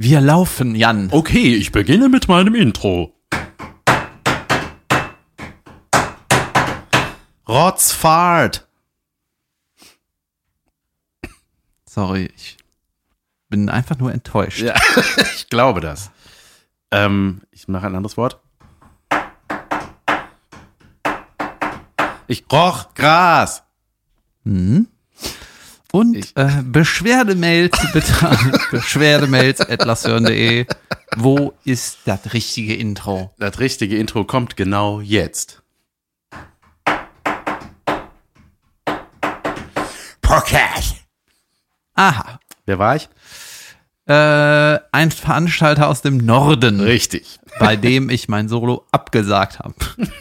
Wir laufen, Jan. Okay, ich beginne mit meinem Intro. Rotzfahrt. Sorry, ich bin einfach nur enttäuscht. Ja, ich glaube das. Ähm, ich mache ein anderes Wort. Ich roch Gras. Und Ich- äh, Beschwerdemails bitte an. Wo ist das richtige Intro? Das richtige Intro kommt genau jetzt. Podcast. Aha. Wer war ich? Äh, ein Veranstalter aus dem Norden, Richtig. bei dem ich mein Solo abgesagt habe.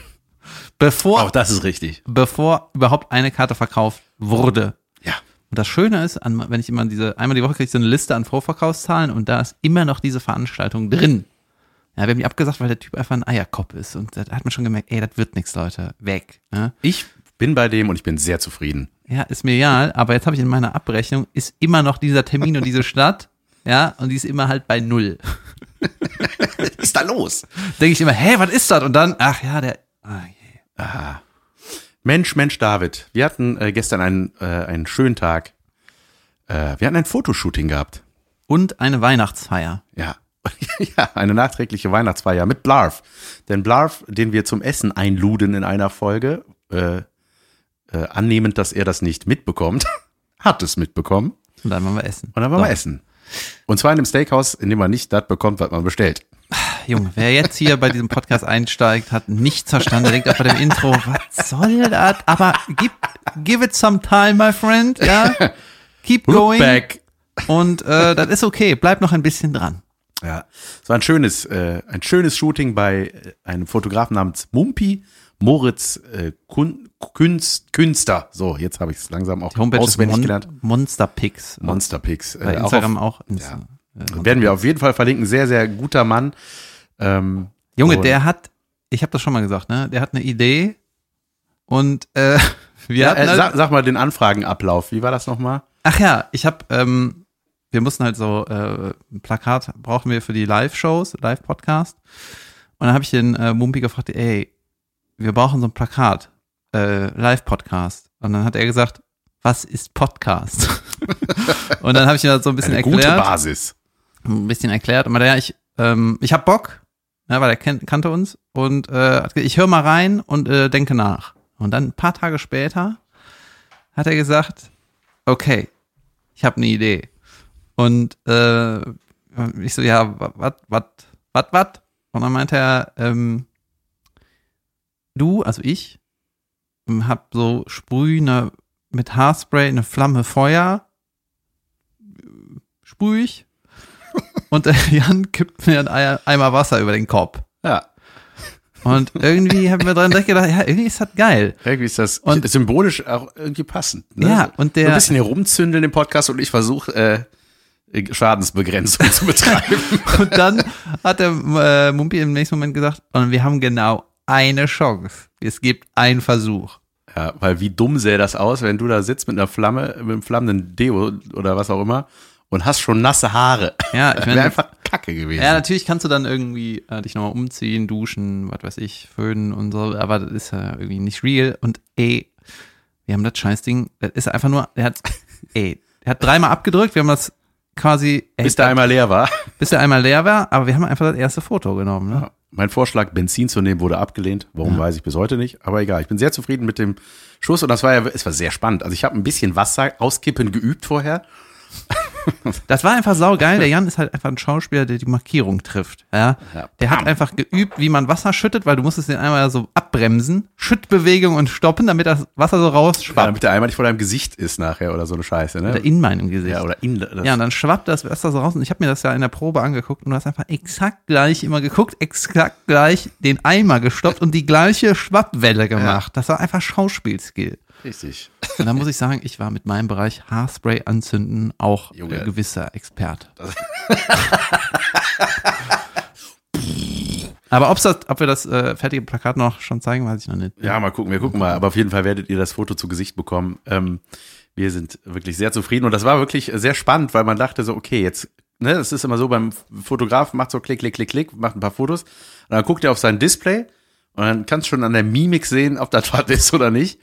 Bevor, Auch das ist richtig. bevor überhaupt eine Karte verkauft wurde. Das Schöne ist, an, wenn ich immer diese, einmal die Woche kriege ich so eine Liste an Vorverkaufszahlen und da ist immer noch diese Veranstaltung drin. Ja, wir haben die abgesagt, weil der Typ einfach ein Eierkopf ist. Und da hat man schon gemerkt, ey, das wird nichts, Leute. Weg. Ja? Ich bin bei dem und ich bin sehr zufrieden. Ja, ist mir egal, aber jetzt habe ich in meiner Abrechnung, ist immer noch dieser Termin und diese Stadt, ja, und die ist immer halt bei null. Was ist da los? Denke ich immer, hä, was ist das? Und dann, ach ja, der, ah, je. Mensch, Mensch, David. Wir hatten äh, gestern einen, äh, einen schönen Tag. Äh, wir hatten ein Fotoshooting gehabt. und eine Weihnachtsfeier. Ja. ja, eine nachträgliche Weihnachtsfeier mit Blarf. Denn Blarf, den wir zum Essen einluden in einer Folge, äh, äh, annehmend, dass er das nicht mitbekommt, hat es mitbekommen. Und dann waren wir essen. Und dann waren So. wir essen. Und zwar in einem Steakhouse, in dem man nicht das bekommt, was man bestellt. Junge, wer jetzt hier bei diesem Podcast einsteigt, hat nichts verstanden. Der denkt auch bei dem Intro, was soll das? Aber gib, give it some time, my friend, ja. Keep going. Back. Und äh, das ist okay. Bleib noch ein bisschen dran. Ja, es war ein schönes, äh, ein schönes Shooting bei einem Fotografen namens Mumpi Moritz äh, Kun Künst, Künster. So, jetzt habe ich es langsam auch auswendig Mon gelernt. Monster Picks. Monster Picks. Bei Äh, auch Instagram auf, auch. Insta- äh, werden wir auf jeden Fall verlinken. Sehr, sehr guter Mann. Ähm, Junge, der hat, ich habe das schon mal gesagt, ne? Der hat eine Idee und äh, wir Ja, hatten äh, halt, sag, sag mal den Anfragenablauf. Wie war das nochmal? Ach ja, ich habe, ähm, wir mussten halt so äh, ein Plakat brauchen wir für die Live-Shows, Live-Podcast. Und dann habe ich den äh, Mumpi gefragt, ey, wir brauchen so ein Plakat, äh, Live-Podcast. Und dann hat er gesagt, was ist Podcast? und dann habe ich ihm das so ein bisschen Eine gute erklärt, Basis. ein bisschen erklärt. Und meinte, ja, ich, ähm, ich hab Bock, ja, weil er kennt, kannte uns und äh, hat gesagt, ich höre mal rein und äh, denke nach. Und dann ein paar Tage später hat er gesagt, okay, ich habe eine Idee. Und äh, ich so, ja, was, was, was, was? Und dann meinte er, ähm, du, also ich, hab so sprühende mit Haarspray eine Flamme Feuer, sprüh ich. Und der Jan kippt mir ein Eimer Wasser über den Kopf. Ja. Und irgendwie haben wir dran gedacht, ja, irgendwie ist das geil. Irgendwie ist das Und- symbolisch auch irgendwie passend. Ne? Ja, und so der- ein bisschen herumzündeln im Podcast und ich versuche äh, Schadensbegrenzung zu betreiben. Und dann hat der äh, Mumpi im nächsten Moment gesagt, und wir haben genau eine Chance. Es gibt einen Versuch. Ja, weil wie dumm sähe das aus, wenn du da sitzt mit einer Flamme, mit einem flammenden Deo oder was auch immer und hast schon nasse Haare. Ja, ich meine- wäre einfach kacke gewesen. Ja, natürlich kannst du dann irgendwie äh, dich nochmal umziehen, duschen, was weiß ich, föhnen und so, aber das ist ja irgendwie nicht real. Und ey, wir haben das Scheißding, das ist einfach nur, der hat, ey, der hat dreimal abgedrückt, wir haben das quasi, ey, Bis der einmal leer war. Bis der einmal leer war, aber wir haben einfach das erste Foto genommen. Ne? Mein Vorschlag, Benzin zu nehmen, wurde abgelehnt. Warum weiß ich bis heute nicht. Aber egal, ich bin sehr zufrieden mit dem Schuss und das war ja, es war sehr spannend. Also ich habe ein bisschen Wasser auskippen geübt vorher. Das war einfach saugeil. Der Jan ist halt einfach ein Schauspieler, der die Markierung trifft. Ja? Ja, Der hat einfach geübt, wie man Wasser schüttet, weil du musstest den einmal so abbremsen, Schüttbewegung und stoppen, damit das Wasser so Ja, rausschwappt. damit der einmal nicht vor deinem Gesicht ist nachher oder so eine Scheiße. Ne? Oder in meinem Gesicht. ja, oder in Ja, und dann schwappt das Wasser so raus. Und ich habe mir das ja in der Probe angeguckt und du hast einfach exakt gleich immer geguckt, exakt gleich den Eimer gestoppt und die gleiche Schwappwelle gemacht. Das war einfach Schauspielskill. Richtig. Und da muss ich sagen, ich war mit meinem Bereich Haarspray anzünden auch Junge. ein gewisser Experte. Aber ob's das, ob wir das äh, fertige Plakat noch schon zeigen, weiß ich noch nicht. Ja, mal gucken, wir gucken mal. Aber auf jeden Fall werdet ihr das Foto zu Gesicht bekommen. Ähm, wir sind wirklich sehr zufrieden und das war wirklich sehr spannend, weil man dachte so, okay, jetzt ne, das ist immer so beim Fotograf, macht so klick, klick, klick, klick, macht ein paar Fotos. Und dann guckt er auf sein Display und dann kannst du schon an der Mimik sehen, ob das was ist oder nicht.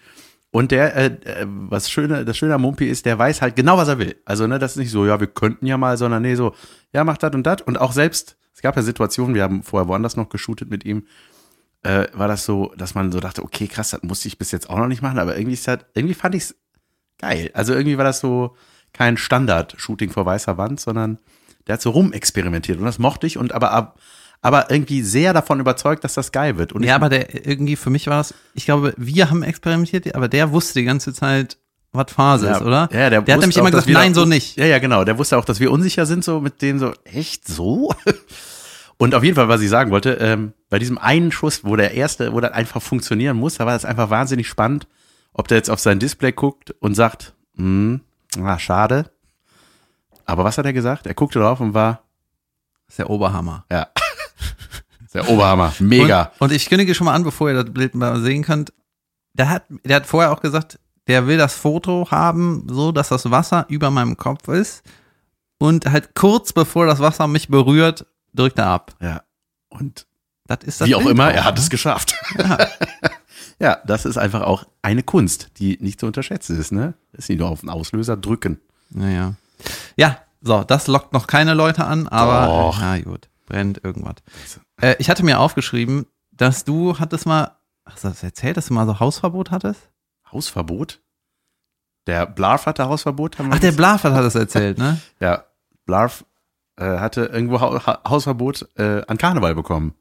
Und der, äh, äh, was schöne, das Schöne am Mumpi ist, der weiß halt genau, was er will. Also, ne, das ist nicht so, ja, wir könnten ja mal, sondern nee, so, ja, mach das und das. Und auch selbst, es gab ja Situationen, wir haben vorher woanders noch geshootet mit ihm, äh, war das so, dass man so dachte, okay, krass, das musste ich bis jetzt auch noch nicht machen, aber irgendwie ist das, irgendwie fand ich's geil. Also irgendwie war das so kein Standard-Shooting vor weißer Wand, sondern der hat so rumexperimentiert und das mochte ich und aber ab, aber irgendwie sehr davon überzeugt, dass das geil wird. Und ja, aber der irgendwie für mich war das, ich glaube, wir haben experimentiert, aber der wusste die ganze Zeit, was Phase ist, oder? Ja, der, Der hat nämlich immer gesagt, da- nein, so nicht. Ja, ja, genau. Der wusste auch, dass wir unsicher sind, so mit dem so, echt so? Und auf jeden Fall, was ich sagen wollte, ähm, bei diesem einen Schuss, wo der erste, wo das einfach funktionieren muss, da war das einfach wahnsinnig spannend, ob der jetzt auf sein Display guckt und sagt, hm, ah, schade. Aber was hat er gesagt? Er guckte drauf und war, Das ist der Oberhammer. ja, der Oberhammer, mega. Und, und ich kündige schon mal an, bevor ihr das Bild mal sehen könnt. Der hat, der hat vorher auch gesagt, der will das Foto haben, so dass das Wasser über meinem Kopf ist. Und halt kurz bevor das Wasser mich berührt, drückt er ab. Ja. Und Das ist das wie auch Bild immer, auch, er hat ne? es geschafft. Ja. das ist einfach auch eine Kunst, die nicht zu unterschätzen ist, ne? Ist nicht nur auf den Auslöser drücken. Naja. Ja, so, das lockt noch keine Leute an, aber Doch. na gut, brennt irgendwas. Äh, ich hatte mir aufgeschrieben, dass du hattest mal, hast du das erzählt, dass du mal so Hausverbot hattest? Hausverbot? Der Blarf hatte Hausverbot, Ach, der? Blafert hat das erzählt, ne? Ja, Blarf äh, hatte irgendwo ha ha Hausverbot äh, an Karneval bekommen,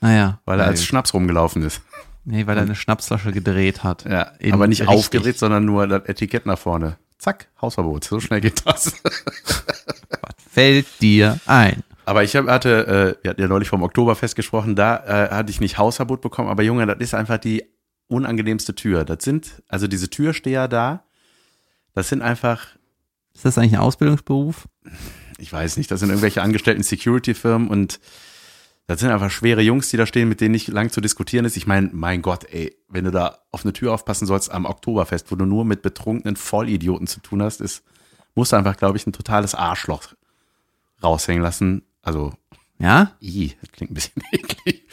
Naja. weil er als. Schnaps rumgelaufen ist. Nee, weil er eine Schnapsflasche gedreht hat. Ja, aber nicht richtig. aufgedreht, sondern nur das Etikett nach vorne. Zack, Hausverbot. So schnell geht das. Was fällt dir ein? Aber ich hab, hatte, äh, wir hatten ja neulich vom Oktoberfest gesprochen, da äh, hatte ich nicht Hausverbot bekommen, aber Junge, das ist einfach die unangenehmste Tür. Das sind, also diese Türsteher da, das sind einfach, Ist das eigentlich ein Ausbildungsberuf? ich weiß nicht, das sind irgendwelche angestellten Security-Firmen und das sind einfach schwere Jungs, die da stehen, mit denen nicht lang zu diskutieren ist. Ich meine, mein Gott, ey, wenn du da auf eine Tür aufpassen sollst am Oktoberfest, wo du nur mit betrunkenen Vollidioten zu tun hast, ist, musst du einfach, glaube ich, ein totales Arschloch raushängen lassen. Also, Ja? i, das klingt ein bisschen eklig.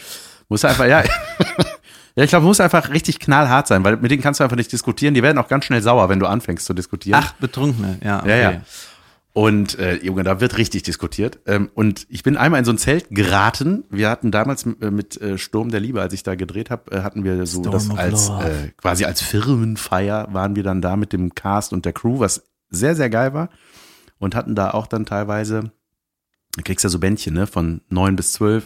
Muss einfach, ja. ja, ich glaube, muss einfach richtig knallhart sein, weil mit denen kannst du einfach nicht diskutieren. Die werden auch ganz schnell sauer, wenn du anfängst zu diskutieren. Ach, Betrunkene, ja. Ja, Okay. ja. Und äh, Junge, da wird richtig diskutiert. Ähm, und ich bin einmal in so ein Zelt geraten. Wir hatten damals äh, mit äh, Sturm der Liebe, als ich da gedreht habe, äh, hatten wir so Storm das als äh, quasi als Firmenfeier waren wir dann da mit dem Cast und der Crew, was sehr sehr geil war. Und hatten da auch dann teilweise, du kriegst ja so Bändchen, ne, von neun bis zwölf,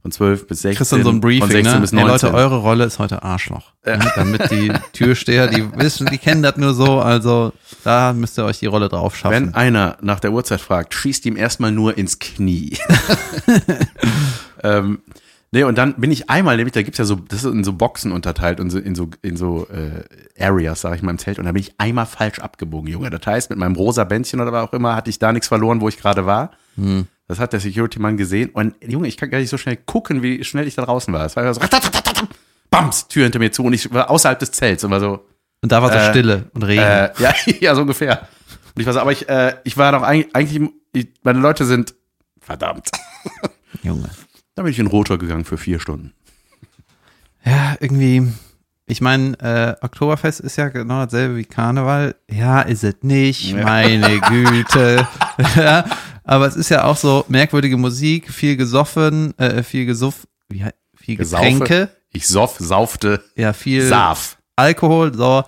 von zwölf bis sechzehn, Kriegst dann so ein von Briefing, 16 ne? bis Hey 19. Leute, eure Rolle ist heute Arschloch. Ne? Damit die Türsteher, die wissen, die kennen das nur so, also da müsst ihr euch die Rolle drauf schaffen. Wenn einer nach der Uhrzeit fragt, schießt ihm erstmal nur ins Knie. ähm, nee, und dann bin ich einmal, nämlich, da gibt's ja so, das ist in so Boxen unterteilt und so in so, in so äh, Areas, sag ich mal, im Zelt. Und da bin ich einmal falsch abgebogen, Junge. Das heißt, mit meinem rosa Bändchen oder was auch immer, hatte ich da nichts verloren, wo ich gerade war. Hm. Das hat der Security-Mann gesehen. Und Junge, ich kann gar nicht so schnell gucken, wie schnell ich da draußen war. Es war so, bams, Tür hinter mir zu und ich war außerhalb des Zelts und war so, Und da war so Äh, Stille und Regen. äh, ja, ja, so ungefähr. Und ich war so, aber ich, äh, ich war doch eigentlich, eigentlich ich, meine Leute sind verdammt. Junge. Dann bin ich in Rotor gegangen für vier Stunden. Ja, irgendwie, ich meine, äh, Oktoberfest ist ja genau dasselbe wie Karneval. Ja, ist es nicht, meine Güte. ja, aber es ist ja auch so merkwürdige Musik, viel gesoffen, äh, viel gesuff, wie, viel Gesaufe. Getränke, Ich soff, saufte, ja, viel Saf. Alkohol, so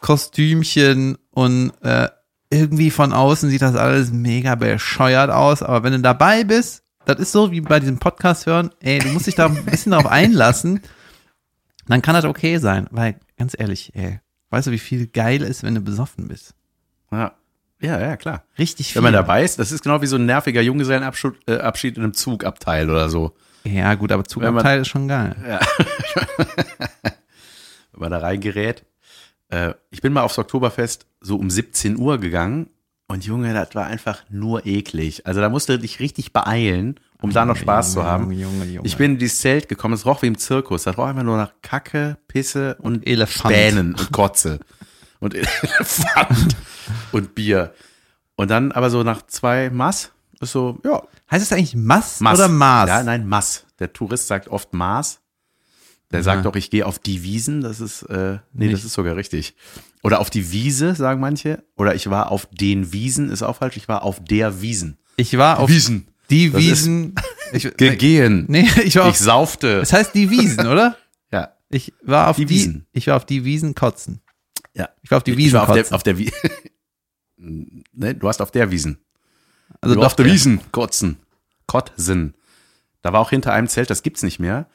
Kostümchen und äh, irgendwie von außen sieht das alles mega bescheuert aus, aber wenn du dabei bist, das ist so wie bei diesem Podcast hören, ey, du musst dich da ein bisschen darauf einlassen, dann kann das okay sein, weil ganz ehrlich, ey, weißt du, wie viel geil ist, wenn du besoffen bist? Ja. Ja, ja, klar. Richtig viel. Wenn man dabei ist, das ist genau wie so ein nerviger Junggesellenabschied äh, Abschied in einem Zugabteil oder so. Ja, gut, aber Zugabteil ist schon geil. Wenn man da reingerät. Äh, ich bin mal aufs Oktoberfest so um 17 Uhr gegangen und Junge, das war einfach nur eklig. Also da musst du dich richtig beeilen, um da noch Spaß zu haben. Junge, Junge, Junge. Ich bin in dieses Zelt gekommen, es roch wie im Zirkus. Das roch einfach nur nach Kacke, Pisse und Elefant. Spänen und Kotze. Und Elefant und Bier. Und dann aber so nach zwei Mass Ist so, ja, Heißt es eigentlich Mass, Maß. oder Maß? Ja, nein, Maß. Der Tourist sagt oft Maß. Der sagt doch, ich gehe auf die Wiesen. Das ist, äh, nee, das Nicht. ist sogar richtig. Oder auf die Wiese, sagen manche. Oder ich war auf den Wiesen, ist auch falsch. Ich war auf der Wiesen. Ich war auf Wiesen. die Das Wiesen. Ich, Gegehen. nee, ich war Ich auf, saufte. es heißt die Wiesen, oder? Ja. Ich war auf Die die, Wiesen. ich war auf die Wiesen kotzen. Ja. Ich war auf die ich Wiesen war auf der, auf der Wiesen. ne, du warst auf der Wiesen. also du doch auf der ja. Wiesen. Kotzen. Kotzen. Da war auch hinter einem Zelt, das gibt's nicht mehr.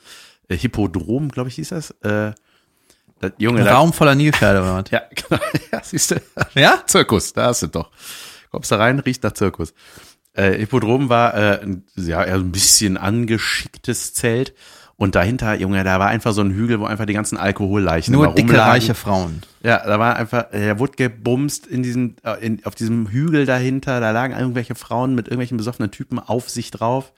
Äh, Hippodrom, glaube ich, hieß das. Äh, das Junge, Ein da, Raum voller Nilpferde oder was? Ja, genau. Ja, siehst du. Ja? Zirkus, da hast du doch. Kommst da rein, riecht nach Zirkus. Äh, Hippodrom war äh, ja ein bisschen angeschicktes Zelt. Und dahinter, Junge, da war einfach so ein Hügel, wo einfach die ganzen Alkoholleichen Nur dicke, rumlagen. reiche Frauen. Ja, da war einfach, er wurde gebumst in diesem, äh, in, auf diesem Hügel dahinter. Da lagen irgendwelche Frauen mit irgendwelchen besoffenen Typen auf sich drauf.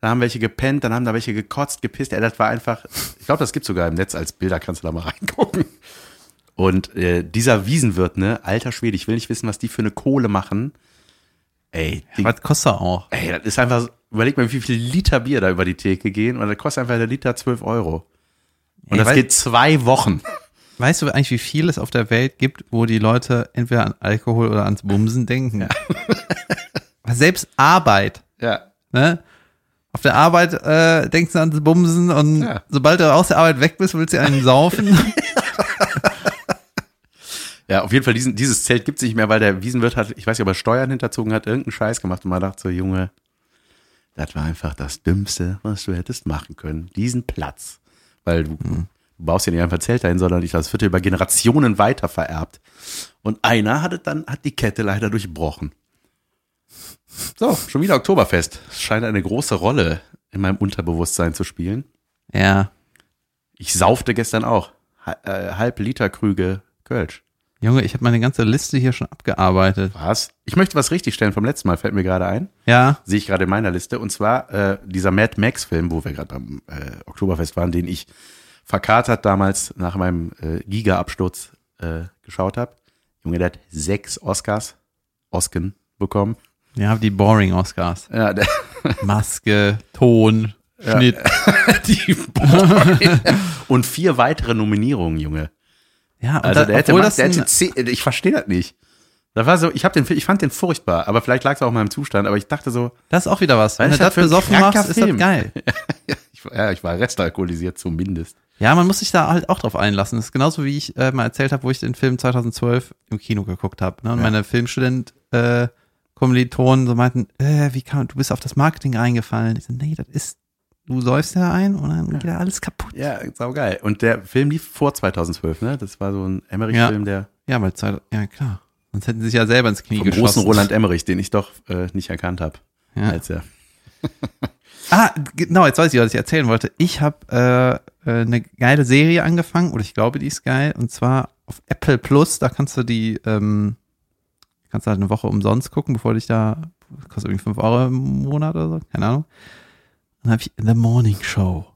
Da haben welche gepennt, dann haben da welche gekotzt, gepisst. Ja, das war einfach, ich glaube, das gibt's sogar im Netz als Bilder, kannst du da mal reingucken. Und äh, dieser Wiesenwirt, ne, alter Schwede, ich will nicht wissen, was die für eine Kohle machen. Ey, die, Was kostet er auch? ey, das ist einfach, überleg mal, wie viel Liter Bier da über die Theke gehen. Und das kostet einfach der Liter 12 Euro. Und Ey, das geht zwei Wochen. Weißt du eigentlich, wie viel es auf der Welt gibt, wo die Leute entweder an Alkohol oder ans Bumsen denken? Selbst Arbeit. Ja. Ne? Auf der Arbeit äh, denkst du ans Bumsen und Ja. sobald du aus der Arbeit weg bist, willst du einen saufen. Ja, auf jeden Fall, diesen, dieses Zelt gibt's nicht mehr, weil der Wiesenwirt hat, ich weiß nicht, ob er Steuern hinterzogen hat, irgendeinen Scheiß gemacht und man dachte so, Junge, das war einfach das Dümmste, was du hättest machen können. Diesen Platz. Weil du, du baust ja nicht einfach Zelt dahin, sondern ich, das wird ja über Generationen weiter vererbt. Und einer hat es dann, hat die Kette leider durchbrochen. So, schon wieder Oktoberfest. Es scheint eine große Rolle in meinem Unterbewusstsein zu spielen. ja. Ich saufte gestern auch. Äh, halb Liter Krüge Kölsch. Junge, ich habe meine ganze Liste hier schon abgearbeitet. Was? Ich möchte was richtigstellen vom letzten Mal, fällt mir gerade ein. Ja. Sehe ich gerade in meiner Liste. Und zwar äh, dieser Mad Max-Film, wo wir gerade beim äh, Oktoberfest waren, den ich verkatert damals nach meinem äh, Giga-Absturz äh, geschaut habe. Junge, der hat sechs Oscars, Osken bekommen. Ja, die Boring Oscars. Ja, der, Maske, Ton, Schnitt. die Und vier weitere Nominierungen, Junge. Ja, Also da, der hätte, man, der hätte zehn, ich verstehe das nicht. Da war so, ich, hab den, Film- ich fand den furchtbar, aber vielleicht lag es auch in meinem Zustand, aber ich dachte so, das ist auch wieder was. Wenn du das besoffen machst, ist das Film? geil. ich, ja, ich war restalkoholisiert zumindest. Ja, man muss sich da halt auch drauf einlassen. Das ist genauso wie ich äh, mal erzählt habe, wo ich den Film 2012 im Kino geguckt habe. Ne? Und Ja. meine Filmstudent äh, Kommilitonen so meinten, äh, wie kann du bist auf das Marketing reingefallen. Ich so, nee, das ist, du säufst da ein und dann geht da alles kaputt. Ja, saugeil. Und der Film lief vor 2012, ne? Das war so ein Emmerich-Film, der Ja, weil Zeit, ja klar. Sonst hätten sie sich ja selber ins Knie vom geschossen. großen Roland Emmerich, den ich doch äh, nicht erkannt habe. Ja. Als er. Ah, genau, jetzt weiß ich, was ich erzählen wollte. Ich habe äh, äh, eine geile Serie angefangen, oder ich glaube, die ist geil, und zwar auf Apple Plus, da kannst du die, ähm, kannst du halt eine Woche umsonst gucken, bevor dich da, kostet irgendwie 5 Euro im Monat oder so, keine Ahnung. Dann habe ich The Morning Show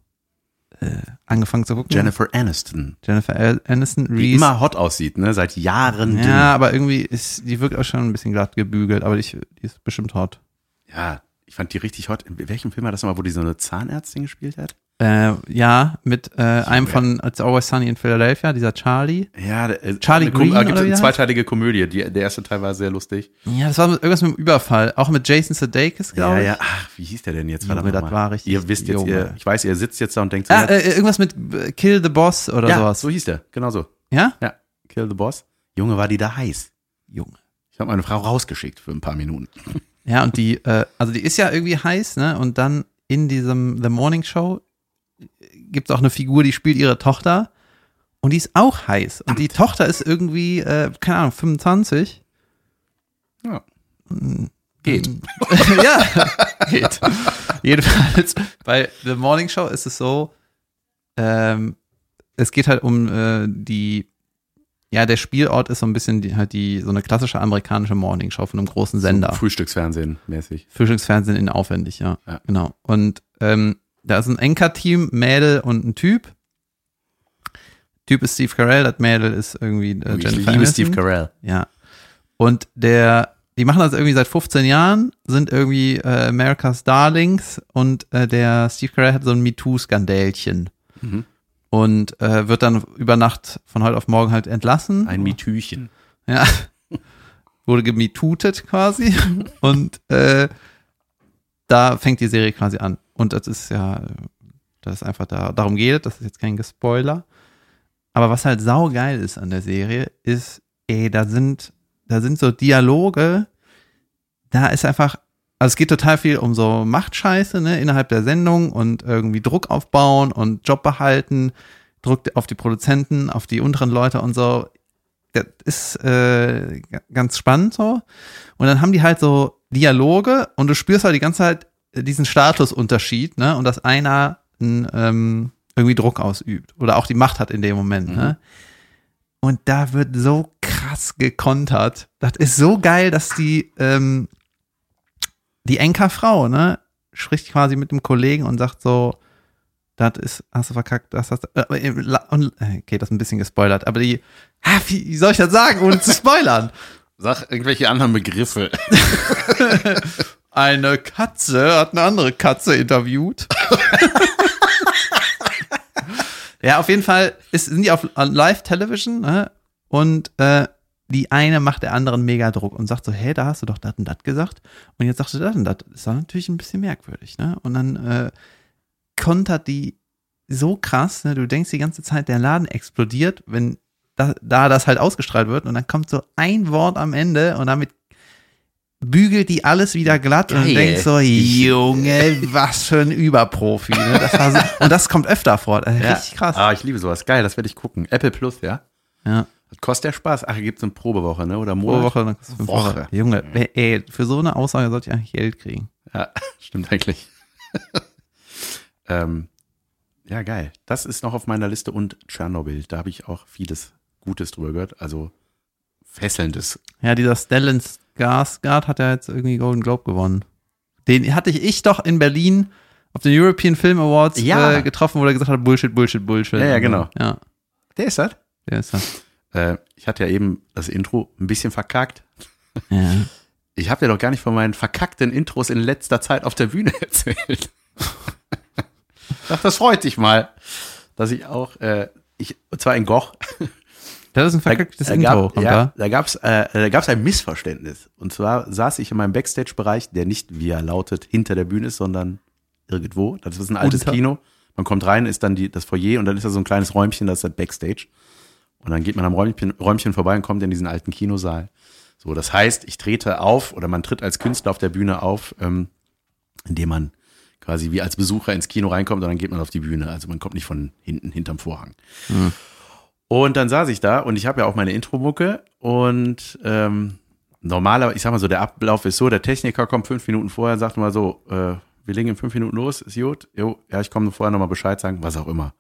äh, angefangen zu gucken. Jennifer Aniston, Jennifer Aniston, die Reese. immer hot aussieht, ne? Seit Jahren. dünn. ja, aber irgendwie ist, die wirkt auch schon ein bisschen glatt gebügelt, aber die, die ist bestimmt hot. ja, ich fand die richtig hot. In welchem Film war das nochmal, wo die so eine Zahnärztin gespielt hat? Äh, ja, mit äh, einem von It's Always Sunny in Philadelphia, dieser Charlie. Ja, der, äh, Charlie eine Green äh, gibt oder wie eine zweiteilige Komödie. Die, der erste Teil war sehr lustig. Ja, das war irgendwas mit dem Überfall. Auch mit Jason Sudeikis, Ja, glaube ich. ja. Ach, wie hieß der denn jetzt? Junge, Verdammt das war richtig Ihr wisst jetzt, ihr, ich weiß, ihr sitzt jetzt da und denkt so, Ah, ja, äh, irgendwas mit äh, Kill the Boss oder ja, sowas. so hieß der. Genau so. Ja? Ja, Kill the Boss. Junge, war die da heiß. Junge. Ich habe meine Frau rausgeschickt für ein paar Minuten. Ja, und die, äh, also die ist ja irgendwie heiß, ne? Und dann in diesem The Morning Show gibt es auch eine Figur, die spielt ihre Tochter und die ist auch heiß. Und die Tochter ist irgendwie, äh, keine Ahnung, 25. Ja. Geht. ja, geht. Jedenfalls bei The Morning Show ist es so, ähm, es geht halt um äh, die, ja, der Spielort ist so ein bisschen die, halt die, so eine klassische amerikanische Morning Show von einem großen Sender. Frühstücksfernsehen mäßig. Frühstücksfernsehen in aufwendig, ja. Ja. Genau. Und ähm, da ist ein Enker-Team, Mädel und ein Typ. Typ ist Steve Carell, das Mädel ist irgendwie äh, ich Jennifer liebe Aniston. Steve Carell. Ja. Und der die machen das irgendwie seit 15 Jahren, sind irgendwie äh, America's Darlings und äh, der Steve Carell hat so ein MeToo-Skandälchen. Mhm. Und äh, wird dann über Nacht von heute auf morgen halt entlassen. Ein Mietüchen. Ja. Wurde gemietutet quasi. Und äh, da fängt die Serie quasi an. Und das ist ja, das ist einfach da, darum geht, das ist jetzt kein Gespoiler. Aber was halt saugeil ist an der Serie, ist, ey, da sind, da sind so Dialoge, da ist einfach, also es geht total viel um so Machtscheiße, ne, innerhalb der Sendung und irgendwie Druck aufbauen und Job behalten, Druck auf die Produzenten, auf die unteren Leute und so. Das ist äh, ganz spannend so. Und dann haben die halt so Dialoge und du spürst halt die ganze Zeit diesen Statusunterschied, ne, und dass einer ähm, irgendwie Druck ausübt oder auch die Macht hat in dem Moment, ne. Und da wird so krass gekontert. Das ist so geil, dass die, ähm, die Enkerfrau, ne, spricht quasi mit dem Kollegen und sagt so, das ist, hast du verkackt, das hast du, äh, äh, äh, okay, das ist ein bisschen gespoilert, aber die, ah, wie, wie soll ich das sagen, ohne zu spoilern? Sag irgendwelche anderen Begriffe. Eine Katze hat eine andere Katze interviewt. ja, auf jeden Fall ist, sind die auf Live-Television ne? und äh, die eine macht der anderen mega Druck und sagt so, hey, da hast du doch das und das gesagt und jetzt sagst du das und das. Ist dann natürlich ein bisschen merkwürdig, ne? Und dann äh, kontert die so krass, ne? Du denkst die ganze Zeit, der Laden explodiert, wenn da, da das halt ausgestrahlt wird und dann kommt so ein Wort am Ende und damit bügelt die alles wieder glatt und Geil. denkst so, Junge, was für ein Überprofi. Ne? Das so, und das kommt öfter vor. Äh, Richtig krass. Ah, ich liebe sowas. Geil, das werde ich gucken. Apple Plus, ja? Ja. Das kostet der Spaß. Ach, gibt es eine Probewoche, ne? Oder Monat? Woche, dann kriegst du fünf Woche. Woche. Junge, wer- ey, für so eine Aussage sollte ich eigentlich Geld kriegen. Ja, stimmt eigentlich. ähm, ja, geil. Das ist noch auf meiner Liste und Tschernobyl. Da habe ich auch vieles Gutes drüber gehört. Also fesselndes. Ja, dieser Stellan Skarsgård hat ja jetzt irgendwie Golden Globe gewonnen. Den hatte ich, doch in Berlin auf den European Film Awards Ja. äh, getroffen, wo er gesagt hat, Bullshit, Bullshit, Bullshit. Ja, ja, genau. Ja, Der ist das? der ist das. Äh, ich hatte ja eben das Intro ein bisschen verkackt. Ja. Ich habe dir doch gar nicht von meinen verkackten Intros in letzter Zeit auf der Bühne erzählt. Ach, das freut dich mal, dass ich auch, äh, ich, und zwar in Goch, Das ist ein verkacktes da, Intro. gab, kommt ja, da? da gab's, äh, da gab's ein Missverständnis. Und zwar saß ich in meinem Backstage-Bereich, der nicht, wie er lautet, hinter der Bühne ist, sondern irgendwo. Das ist ein altes Unter- Kino. Man kommt rein, ist dann die, das Foyer und dann ist da so ein kleines Räumchen, das ist das Backstage. Und dann geht man am Räumchen, Räumchen vorbei und kommt in diesen alten Kinosaal. So, das heißt, ich trete auf oder man tritt als Künstler auf der Bühne auf, ähm, indem man quasi wie als Besucher ins Kino reinkommt und dann geht man auf die Bühne. Also man kommt nicht von hinten hinterm Vorhang. Und dann saß ich da und ich habe ja auch meine Intro-Mucke und ähm, normaler, ich sag mal so, der Ablauf ist so, der Techniker kommt fünf Minuten vorher und sagt mal so, äh, wir legen in fünf Minuten los, ist gut, jo, ja, ich komme vorher nochmal Bescheid sagen, was auch immer.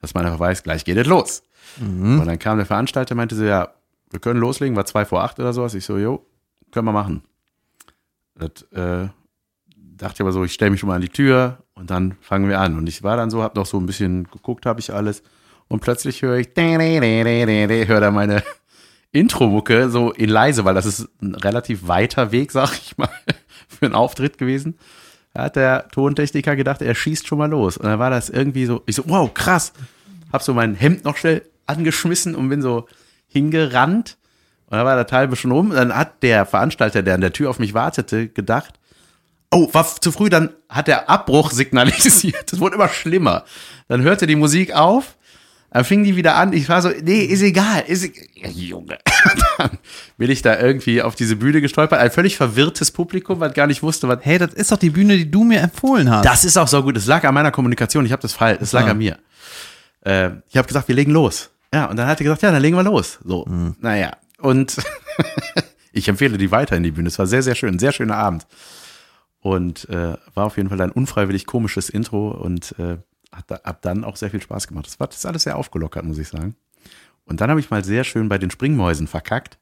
Dass man einfach weiß, gleich geht es los. Und dann kam der Veranstalter, meinte so, ja, wir können loslegen, war zwei vor acht oder sowas. Ich so, jo, können wir machen. Das, äh, dachte ich aber so, ich stelle mich schon mal an die Tür und dann fangen wir an. Und ich war dann so, hab noch so ein bisschen geguckt, habe ich alles. Und plötzlich höre ich, höre da meine Intro-Mucke so in leise, weil das ist ein relativ weiter Weg, sag ich mal, für einen Auftritt gewesen. Da hat der Tontechniker gedacht, er schießt schon mal los. Und dann war das irgendwie so, ich so, wow, krass. Hab so mein Hemd noch schnell angeschmissen und bin so hingerannt. Und dann war der Teil schon rum. Dann hat der Veranstalter, der an der Tür auf mich wartete, gedacht, oh, war zu früh, dann hat der Abbruch signalisiert. Das wurde immer schlimmer. Dann hörte die Musik auf, dann fing die wieder an. Ich war so, nee, ist egal, ist egal. Ja, Junge. Dann bin ich da irgendwie auf diese Bühne gestolpert. Ein völlig verwirrtes Publikum, was gar nicht wusste, was. Hey, das ist doch die Bühne, die du mir empfohlen hast. Das ist auch so gut. Es lag an meiner Kommunikation. Ich habe das falsch. Es lag Ja. an mir. Äh, ich habe gesagt, wir legen los. Ja, und dann hat er gesagt, ja, dann legen wir los. So, Mhm. naja. Und ich empfehle die weiter in die Bühne. Es war sehr, sehr schön. Sehr schöner Abend. Und äh, war auf jeden Fall ein unfreiwillig komisches Intro und äh, hat da, ab dann auch sehr viel Spaß gemacht. Das war das ist alles sehr aufgelockert, muss ich sagen. Und dann habe ich mal sehr schön bei den Springmäusen verkackt.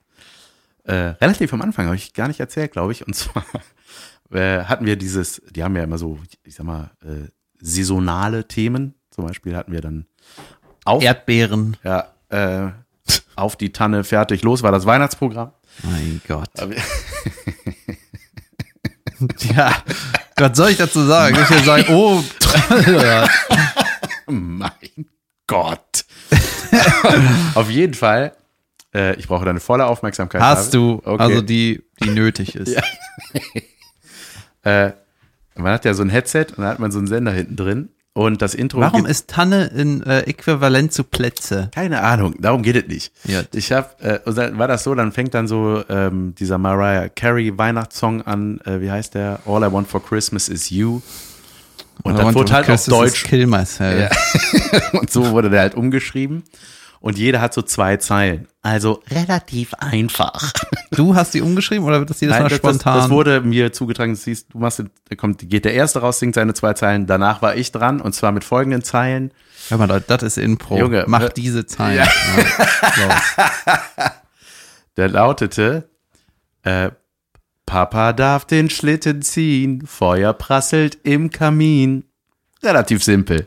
Äh, relativ am Anfang habe ich gar nicht erzählt, glaube ich. Und zwar äh, hatten wir dieses, die haben ja immer so, ich sag mal, äh, saisonale Themen. Zum Beispiel hatten wir dann auf, Erdbeeren. ja, äh, auf die Tanne, fertig, los war das Weihnachtsprogramm. Mein Gott. Ja, was soll ich dazu sagen? Ich will sagen, oh. Mein Gott. Auf jeden Fall, äh, ich brauche deine volle Aufmerksamkeit. hast du, Okay. also die, die nötig ist. äh, man hat ja so ein Headset und da hat man so einen Sender hinten drin. Und das Intro. Warum ist Tanne in äh, Äquivalent zu Plätze? Keine Ahnung, darum geht es nicht. Ja. Ich hab, äh, war das so, dann fängt dann so ähm, dieser Mariah Carey Weihnachtssong an, äh, wie heißt der? All I Want for Christmas is You. Und I dann wurde halt auf Deutsch Kill myself. und so wurde der halt umgeschrieben. Und jeder hat so zwei Zeilen. Also relativ einfach. Du hast die umgeschrieben oder wird das jedes Mal das, spontan? das wurde mir zugetragen, du siehst, du machst, kommt, geht der erste raus, singt seine zwei Zeilen, danach war ich dran und zwar mit folgenden Zeilen. Hör mal, Leute, das ist Impro. Junge, Mach äh, diese Zeilen. ja. Ja. Der lautete, äh, Papa darf den Schlitten ziehen, Feuer prasselt im Kamin. Relativ simpel.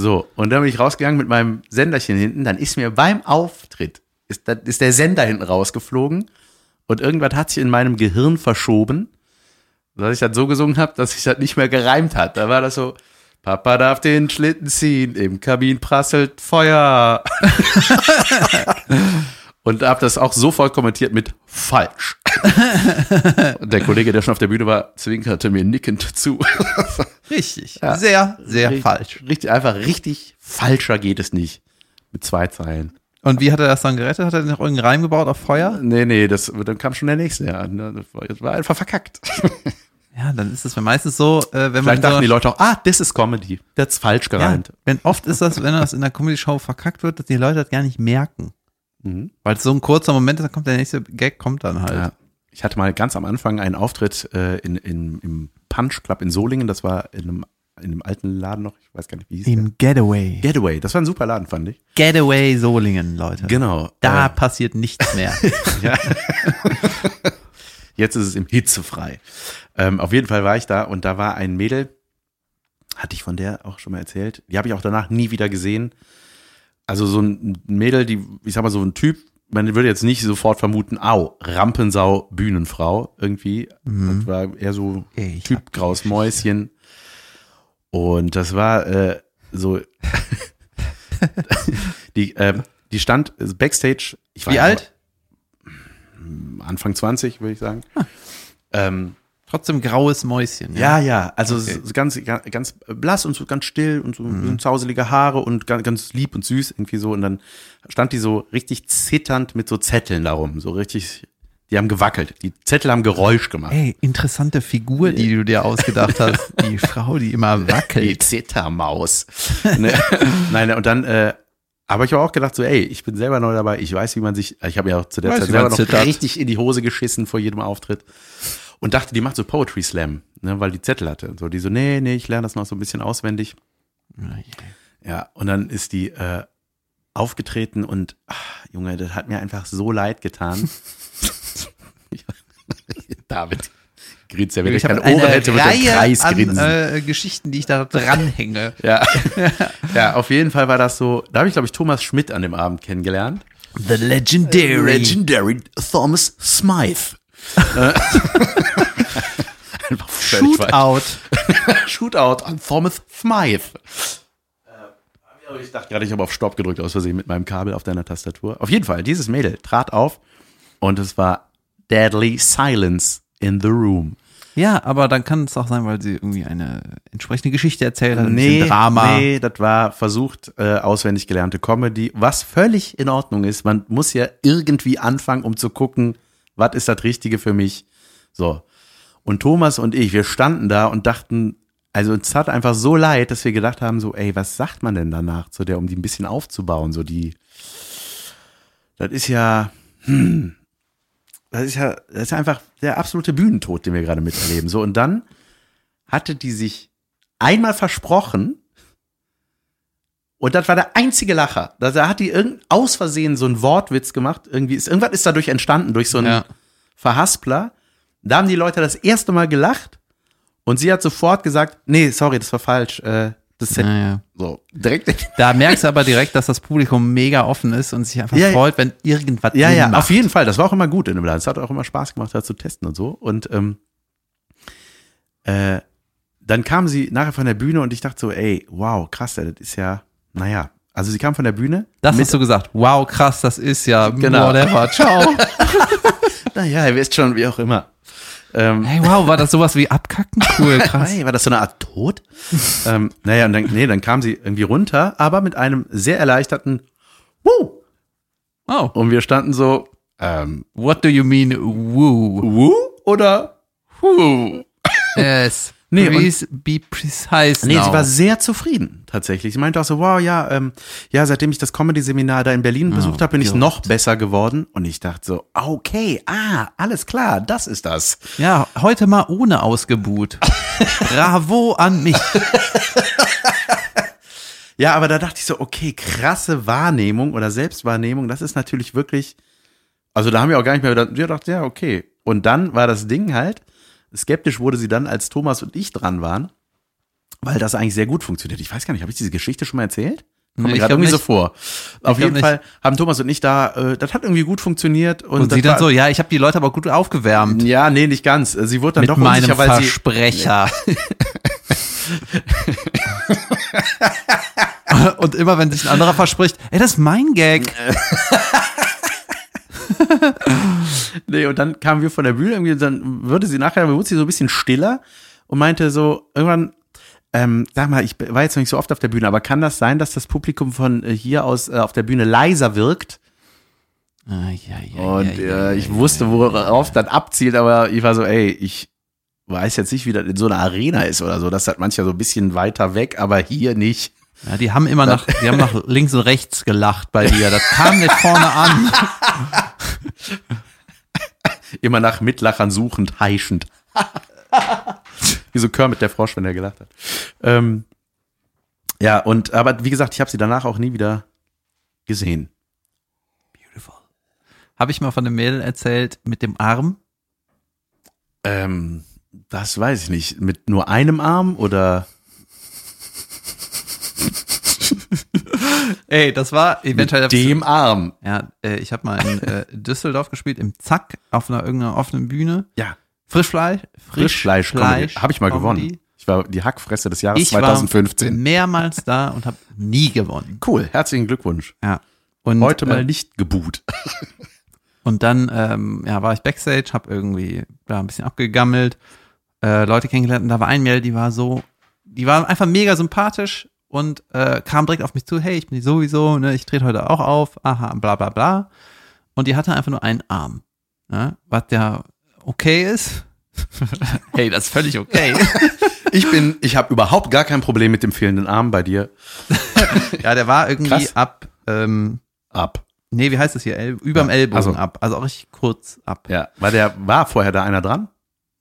So, und dann bin ich rausgegangen mit meinem Senderchen hinten, dann ist mir beim Auftritt, ist, ist der Sender hinten rausgeflogen und irgendwas hat sich in meinem Gehirn verschoben, dass ich das so gesungen habe, dass sich das nicht mehr gereimt hat. Da war das so, Papa darf den Schlitten ziehen, im Kamin prasselt Feuer. Und habe das auch sofort kommentiert mit falsch. Und der Kollege, der schon auf der Bühne war, zwinkerte mir nickend zu. Richtig. Ja. Sehr, sehr Richtig- falsch. Richtig, einfach richtig falscher geht es nicht. Mit zwei Zeilen. Und wie hat er das dann gerettet? Hat er noch irgendeinen Reim gebaut auf Feuer? Nee, nee, das, dann kam schon der nächste. Ja, ne, das war, einfach verkackt. Ja, dann ist es meistens so, äh, wenn man Vielleicht so, dachten die Leute auch, ah, das ist Comedy. Das ist falsch ja, gereimt. wenn oft ist das, wenn das in der Comedy-Show verkackt wird, dass die Leute das gar nicht merken. Mhm. Weil es so ein kurzer Moment ist, dann kommt der nächste Gag, kommt dann halt. Ja. Ich hatte mal ganz am Anfang einen Auftritt äh, in, in, im Punch Club in Solingen. Das war in einem, in einem alten Laden noch. Ich weiß gar nicht, wie hieß der. Im Getaway. Getaway. Das war ein super Laden, fand ich. Getaway Solingen, Leute. Genau. Da Äh, passiert nichts mehr. Ja. Jetzt ist es im Hitzefrei. Ähm, auf jeden Fall war ich da und da war ein Mädel, hatte ich von der auch schon mal erzählt. Die habe ich auch danach nie wieder gesehen. Also so ein Mädel, die, ich sag mal so ein Typ, man würde jetzt nicht sofort vermuten, au, Rampensau, Bühnenfrau irgendwie. Das war eher so Ey, Typ Graus Mäuschen. Und das war äh, so, die, äh, die stand backstage. Ich war Wie alt? Anfang 20, würde ich sagen. Ähm, Trotzdem graues Mäuschen. ja, ja, also Okay. ganz, ganz, blass und so ganz still und so mhm. zauselige Haare und ganz, ganz lieb und süß irgendwie so. Und dann stand die so richtig zitternd mit so Zetteln darum, so richtig, die haben gewackelt. Die Zettel haben Geräusch gemacht. Ey, interessante Figur, die du dir ausgedacht hast. Die Frau, die immer Die wackelt. Zittermaus. ne? Nein, und dann, äh, aber ich habe auch gedacht, so, ey, ich bin selber neu dabei, ich weiß, wie man sich, ich habe ja auch zu der Weiß, Zeit selber noch zittert. richtig in die Hose geschissen vor jedem Auftritt. Und dachte, die macht so Poetry Slam, ne, weil die Zettel hatte. So, die so, nee, nee, ich lerne das noch so ein bisschen auswendig. Ja, und dann ist die äh, aufgetreten und, ach, Junge, das hat mir einfach so leid getan. David grinst ja, wenn ich, Ich habe keine Ohren eine hätte, würde Reihe Kreis an grinsen. äh, Geschichten, die ich da dranhänge. Ja. ja, auf jeden Fall war das so. Da habe ich, glaube ich, Thomas Schmidt an dem Abend kennengelernt. The Legendary. Legendary Thomas Smythe. Äh. Shootout. Shootout an Thomas Smythe. Äh, Ich dachte gerade, ich habe auf Stopp gedrückt aus Versehen mit meinem Kabel auf deiner Tastatur. Auf jeden Fall, dieses Mädel trat auf und es war Deadly Silence in the Room. Ja, aber dann kann es auch sein, weil sie irgendwie eine entsprechende Geschichte erzählt hat, ein Nee, bisschen Drama. nee, das war versucht, äh, auswendig gelernte Comedy, was völlig in Ordnung ist. Man muss ja irgendwie anfangen, um zu gucken, was ist das Richtige für mich. So. Und Thomas und ich, wir standen da und dachten, also uns hat einfach so leid, dass wir gedacht haben, so, ey, was sagt man denn danach zu der, um die ein bisschen aufzubauen? So die, das ist ja, hm, das ist ja, das ist einfach der absolute Bühnentod, den wir gerade miterleben. So, und dann hatte die sich einmal versprochen und das war der einzige Lacher. Da, da hat die irgend aus Versehen so einen Wortwitz gemacht. Irgendwie ist, irgendwas ist dadurch entstanden, durch so einen Ja. Verhaspler. Da haben die Leute das erste Mal gelacht und sie hat sofort gesagt, nee, sorry, das war falsch. Äh, das Set. Naja. So, direkt. Da merkst du aber direkt, dass das Publikum mega offen ist und sich einfach Ja, freut, wenn irgendwas Ja, ja, macht. auf jeden Fall. Das war auch immer gut in dem Laden. Es hat auch immer Spaß gemacht, da zu testen und so. Und ähm, äh, dann kam sie nachher von der Bühne und ich dachte so, ey, wow, krass, das ist ja, naja. Also sie kam von der Bühne. Das hast du gesagt. Wow, krass, das ist ja Genau. whatever. Ciao. naja, ihr wisst schon, wie auch immer. Ähm, Hey, wow, war das sowas wie abkacken? Cool, krass. Hey, war das so eine Art Tod? ähm, naja, und dann, nee, dann kam sie irgendwie runter, aber mit einem sehr erleichterten Wuh! Oh, Und wir standen so, ähm, what do you mean, woo? Wuh oder Wuh? Yes. Nee, Please be precise Nee, now. sie war sehr zufrieden, tatsächlich. Sie meinte auch so, wow, ja, ähm, ja, seitdem ich das Comedy-Seminar da in Berlin besucht habe, bin ich noch besser geworden. Und ich dachte so, okay, ah, alles klar, das ist das. Ja, heute mal ohne Ausgebuht. Bravo an mich. Ja, aber da dachte ich so, okay, krasse Wahrnehmung oder Selbstwahrnehmung, das ist natürlich wirklich, also da haben wir auch gar nicht mehr gedacht, wir dachten, ja, okay. Und dann war das Ding halt, skeptisch wurde sie dann, als Thomas und ich dran waren, weil das eigentlich sehr gut funktioniert. Ich weiß gar nicht, habe ich diese Geschichte schon mal erzählt? Kommt Nee, mir ich gerade irgendwie so nicht. vor. Auf glaub jeden nicht. Fall haben Thomas und ich da, äh, das hat irgendwie gut funktioniert. Und, Und sie dann war- so, ja, ich habe die Leute aber gut aufgewärmt. ja, nee, nicht ganz. Sie wurde dann Mit doch meinem unsicher, weil sie, Versprecher. Und immer wenn sich ein anderer verspricht, ey, das ist mein Gag. Nee, und dann kamen wir von der Bühne irgendwie, und dann würde sie nachher, wurde sie so ein bisschen stiller und meinte so, irgendwann, ähm, sag mal, ich war jetzt noch nicht so oft auf der Bühne, aber kann das sein, dass das Publikum von äh, hier aus äh, auf der Bühne leiser wirkt? Ah, ja, ja, Und ja, äh, ich wusste, worauf das abzielt, aber ich war so, ey, ich weiß jetzt nicht, wie das in so einer Arena ist oder so. Das hat manchmal so ein bisschen weiter weg, aber hier nicht. Ja, die haben immer nach, die haben nach links und rechts gelacht bei dir. Das kam nicht vorne an. Immer nach Mitlachern suchend, heischend. wie so Kermit der Frosch, wenn er gelacht hat. Ähm, ja, und aber wie gesagt, ich habe sie danach auch nie wieder gesehen. Beautiful. Habe ich mal von dem Mädel erzählt mit dem Arm? Ähm, das weiß ich nicht. Mit nur einem Arm oder Ey, das war eventuell mit dem Arm? Ja, äh, ich habe mal in äh, Düsseldorf gespielt, im Zack, auf einer irgendeiner offenen Bühne. Ja, Frischfleisch. Frischfleisch. Fleisch. Habe ich mal Comedy. gewonnen. Ich war die Hackfresse des Jahres Ich war 2015. mehrmals da und habe nie gewonnen. Cool, herzlichen Glückwunsch. Ja. Und, Heute mal äh, nicht geboot. Und dann ähm, ja, war ich Backstage, habe irgendwie da ein bisschen abgegammelt, äh, Leute kennengelernt und da war ein Mädel, die war so, die war einfach mega sympathisch und äh, kam direkt auf mich zu, hey, ich bin die sowieso, ne, ich trete heute auch auf, aha, bla bla bla. Und die hatte einfach nur einen Arm, ne, was ja okay ist. hey, das ist völlig okay. Ich bin, ich habe überhaupt gar kein Problem mit dem fehlenden Arm bei dir. ja, der war irgendwie Krass. ab, ähm, Ab. nee, wie heißt das hier, El überm Ja, Ellbogen also- ab, also auch richtig kurz ab. Ja, war der, war vorher da einer dran?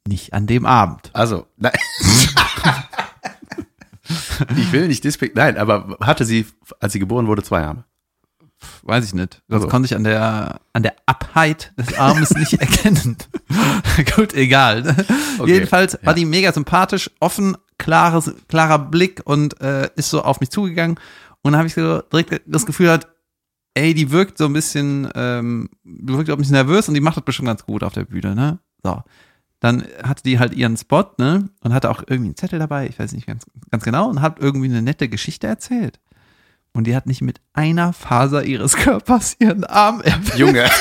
Nicht an dem Abend. Also, nein. ich will nicht dispekt, nein, aber hatte sie, als sie geboren wurde, zwei Arme? Weiß ich nicht. Das Also. konnte ich an der, an der Abheit des Armes nicht erkennen. Gut, egal. Okay, Jedenfalls war ja. die mega sympathisch, offen, klares, klarer Blick und äh, ist so auf mich zugegangen. Und dann habe ich so direkt das Gefühl hat, ey, die wirkt so ein bisschen, ähm, die wirkt auch ein bisschen nervös und die macht das bestimmt ganz gut auf der Bühne, ne? So. Dann hatte die halt ihren Spot, ne? Und hatte auch irgendwie einen Zettel dabei, ich weiß nicht ganz, ganz genau, und hat irgendwie eine nette Geschichte erzählt. Und die hat nicht mit einer Faser ihres Körpers ihren Arm erwähnt. Junge.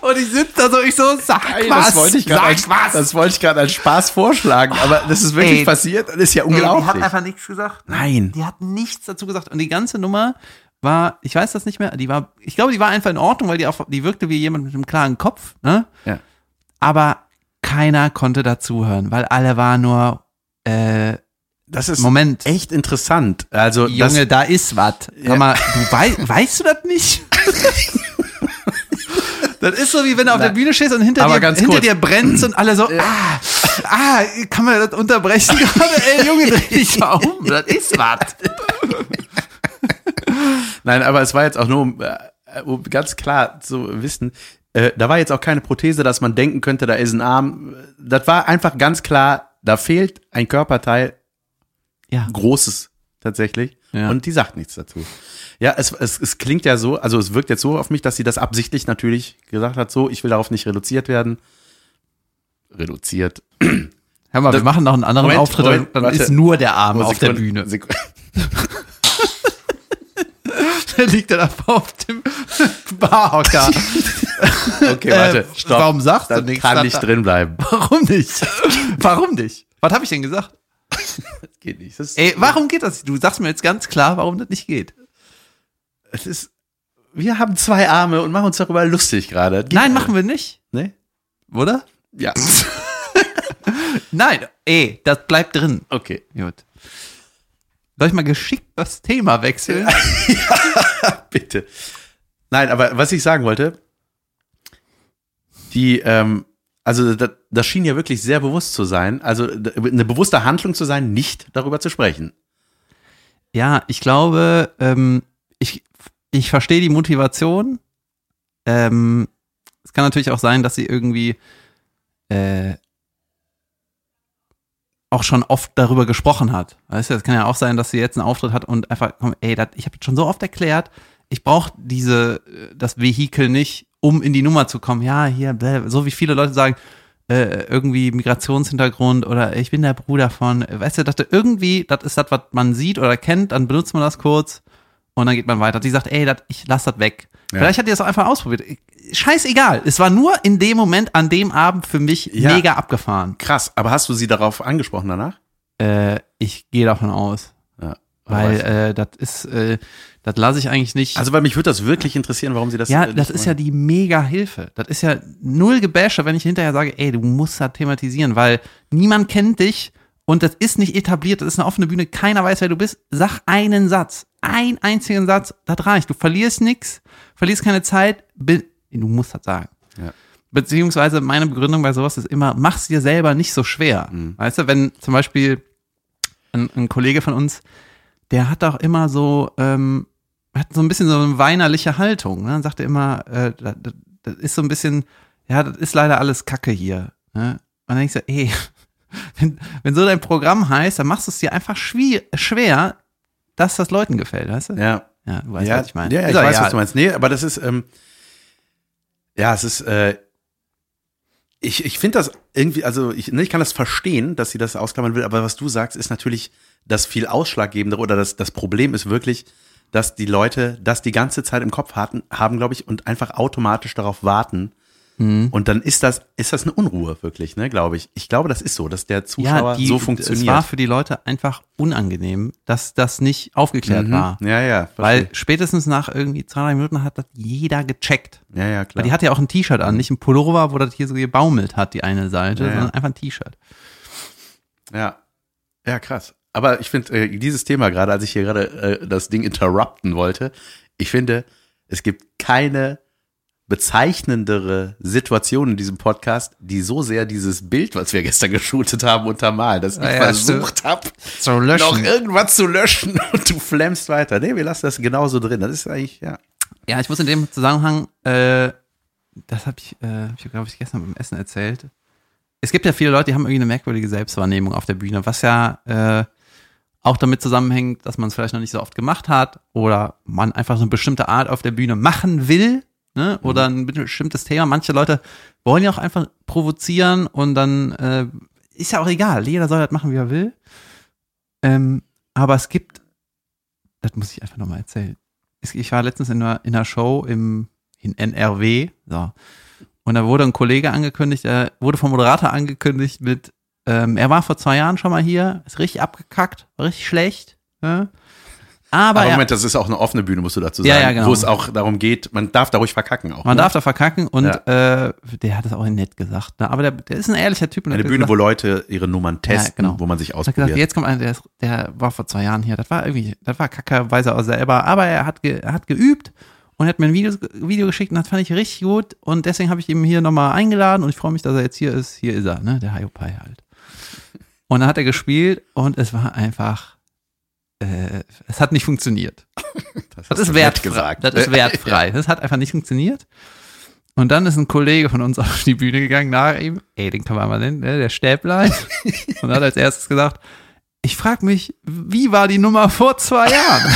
Und ich sitze da so, ich so, sag Ey, was, das wollte ich gerade sag als, was. das wollte ich gerade als Spaß vorschlagen, aber das ist wirklich Ey. passiert und ist ja Ey, die hat unglaublich. einfach nichts gesagt. Nein. Die hat nichts dazu gesagt. Und die ganze Nummer war, ich weiß das nicht mehr, die war, ich glaube, die war einfach in Ordnung, weil die auch, die wirkte wie jemand mit einem klaren Kopf, ne? Ja. Aber keiner konnte dazuhören, weil alle waren nur, äh, Das ist Moment. echt interessant. Also, Junge, das, da ist was. Ja. Sag mal, du wei weißt du das nicht? das ist so wie wenn du auf Na, der Bühne stehst und hinter dir, hinter kurz. dir brennt und alle so, ah, ah, kann man das unterbrechen gerade? Ey, Junge, dreh dich mal um, das ist was. nein, aber es war jetzt auch nur, um, äh, um ganz klar zu wissen, äh, da war jetzt auch keine Prothese, dass man denken könnte, da ist ein Arm. Das war einfach ganz klar, da fehlt ein Körperteil Ja. Großes tatsächlich. Ja. Und die sagt nichts dazu. Ja, es, es, es klingt ja so, also es wirkt jetzt so auf mich, dass sie das absichtlich natürlich gesagt hat, so, ich will darauf nicht reduziert werden. Reduziert. Hör mal, wir Das- machen noch einen anderen Moment, Auftritt, Moment, dann warte. ist nur der Arm auf der Bühne. Der liegt dann einfach auf dem Barhocker. Okay, warte, Äh, stopp. warum sagst du das nichts? kann nicht drin bleiben. Warum nicht? Warum nicht? Was habe ich denn gesagt? Das geht nicht. Das, Ey, warum geht das? Du sagst mir jetzt ganz klar, warum das nicht geht. es ist, wir haben zwei Arme und machen uns darüber lustig gerade. Nein, machen wir nicht. Nee? Oder? Ja. Nein, ey, das bleibt drin. Okay. Gut. Soll ich mal geschickt das Thema wechseln? Bitte. Nein, aber was ich sagen wollte, die, ähm, also das, das schien ja wirklich sehr bewusst zu sein, also eine bewusste Handlung zu sein, nicht darüber zu sprechen. Ja, ich glaube, ähm, ich, ich verstehe die Motivation. Ähm, es kann natürlich auch sein, dass sie irgendwie äh, auch schon oft darüber gesprochen hat. Weißt du, es kann ja auch sein, dass sie jetzt einen Auftritt hat und einfach, komm, ey, dat, ich habe schon so oft erklärt, ich brauche diese, äh, das Vehikel nicht, um in die Nummer zu kommen. Ja, hier, bläh, so wie viele Leute sagen, äh, irgendwie Migrationshintergrund oder ich bin der Bruder von, weißt du, du irgendwie, das ist das, was man sieht oder kennt, dann benutzt man das kurz und dann geht man weiter. Die sagt, ey, dat, ich lass das weg. Ja. Vielleicht hat das auch einfach ausprobiert. Scheißegal. Es war nur in dem Moment, an dem Abend für mich Ja. mega abgefahren. Krass, aber hast du sie darauf angesprochen danach? Äh, ich gehe davon aus. Ja. Weil äh, das ist, äh, das lasse ich eigentlich nicht. also, weil mich würde das wirklich interessieren, warum sie das ja, äh, das ist ja die mega Hilfe. Das ist ja null Gebäsche, wenn ich hinterher sage, ey, du musst das thematisieren, weil niemand kennt dich und das ist nicht etabliert, das ist eine offene Bühne, keiner weiß, wer du bist. Sag einen Satz, einen einzigen Satz, das reicht. Du verlierst nichts, verlierst keine Zeit, du musst das sagen. Ja. Beziehungsweise meine Begründung bei sowas ist immer, mach's dir selber nicht so schwer. Mhm. Weißt du, wenn zum Beispiel ein, ein Kollege von uns, der hat auch immer so, ähm, hat so ein bisschen so eine weinerliche Haltung. Ne? Dann sagt er immer, äh, das, das- ist so ein bisschen, ja, das ist leider alles Kacke hier. Ne? Und dann denkst du, ey, wenn, wenn so dein Programm heißt, dann machst du es dir einfach schwer, dass das Leuten gefällt, weißt du? Ja, Ja, du weißt, ja, was ich meine. Ja, ich Ist doch weiß, egal. was du meinst. Nee, aber das ist, ähm, ja, es ist, äh, ich, ich finde das irgendwie, also ich, ne, ich kann das verstehen, dass sie das ausklammern will, aber was du sagst, ist natürlich das viel ausschlaggebendere oder das, das Problem ist wirklich, dass die Leute das die ganze Zeit im Kopf hatten, haben, glaube ich, und einfach automatisch darauf warten. Mhm. Und dann ist das, ist das eine Unruhe wirklich, ne, glaube ich. Ich glaube, das ist so, dass der Zuschauer ja, die, so Es funktioniert. war für die Leute einfach unangenehm, dass das nicht aufgeklärt Mhm. war. Ja, ja. Weil verstehe. spätestens nach irgendwie zwei, drei Minuten hat das jeder gecheckt. ja, ja, Weil klar. die hatte ja auch ein T-Shirt an, nicht ein Pullover, wo das hier so gebaumelt hat, die eine Seite, ja. sondern einfach ein T-Shirt. Ja. Ja, krass. Aber ich finde, äh, dieses Thema gerade, als ich hier gerade äh, das Ding interrupten wollte, ich finde, es gibt keine bezeichnendere Situation in diesem Podcast, die so sehr dieses Bild, was wir gestern geshootet haben, untermalen, dass ich Ja, versucht habe, noch irgendwas zu löschen und du flammst weiter. Nee, wir lassen das genauso drin. Das ist eigentlich, ja. Ja, ich muss in dem Zusammenhang, äh, das habe ich, äh, ich glaube ich, gestern beim Essen erzählt. Es gibt ja viele Leute, die haben irgendwie eine merkwürdige Selbstwahrnehmung auf der Bühne, was ja äh, auch damit zusammenhängt, dass man es vielleicht noch nicht so oft gemacht hat oder man einfach so eine bestimmte Art auf der Bühne machen will ne? oder ein bestimmtes Thema. Manche Leute wollen ja auch einfach provozieren und dann äh, ist ja auch egal, jeder soll das machen, wie er will. Ähm, aber es gibt, das muss ich einfach nochmal erzählen. Ich war letztens in einer, in einer Show im, in NRW, so. Und da wurde ein Kollege angekündigt, er wurde vom Moderator angekündigt mit, ähm, er war vor zwei Jahren schon mal hier, ist richtig abgekackt, richtig schlecht. Ja? Aber, Aber er, Moment, das ist auch eine offene Bühne, musst du dazu Ja, sagen, ja, genau. wo es auch darum geht, man darf da ruhig verkacken auch. man ne? darf da verkacken und äh, der hat es auch nett gesagt. Ne? Aber der, der ist ein ehrlicher Typ. Eine Bühne, gesagt, wo Leute ihre Nummern testen, genau. wo man sich hat gesagt, ausprobiert. jetzt kommt einer, der, der war vor zwei Jahren hier. Das war irgendwie, das war kacke, weiß er auch selber. Aber er hat, ge, er hat geübt und hat mir ein Video, Video geschickt und das fand ich richtig gut. Und deswegen habe ich ihn hier nochmal eingeladen und ich freue mich, dass er jetzt hier ist. Hier ist er, ne? Der Hayopai halt. Und dann hat er gespielt und es war einfach, äh, es hat nicht funktioniert. Das hast ist wertfrei. Das ist wertfrei. Das hat einfach nicht funktioniert. Und dann ist ein Kollege von uns auf die Bühne gegangen nach ihm. Ey, den kann man mal nennen, ne? der Stäblein. Und hat als erstes gesagt, ich frage mich, wie war die Nummer vor zwei Jahren?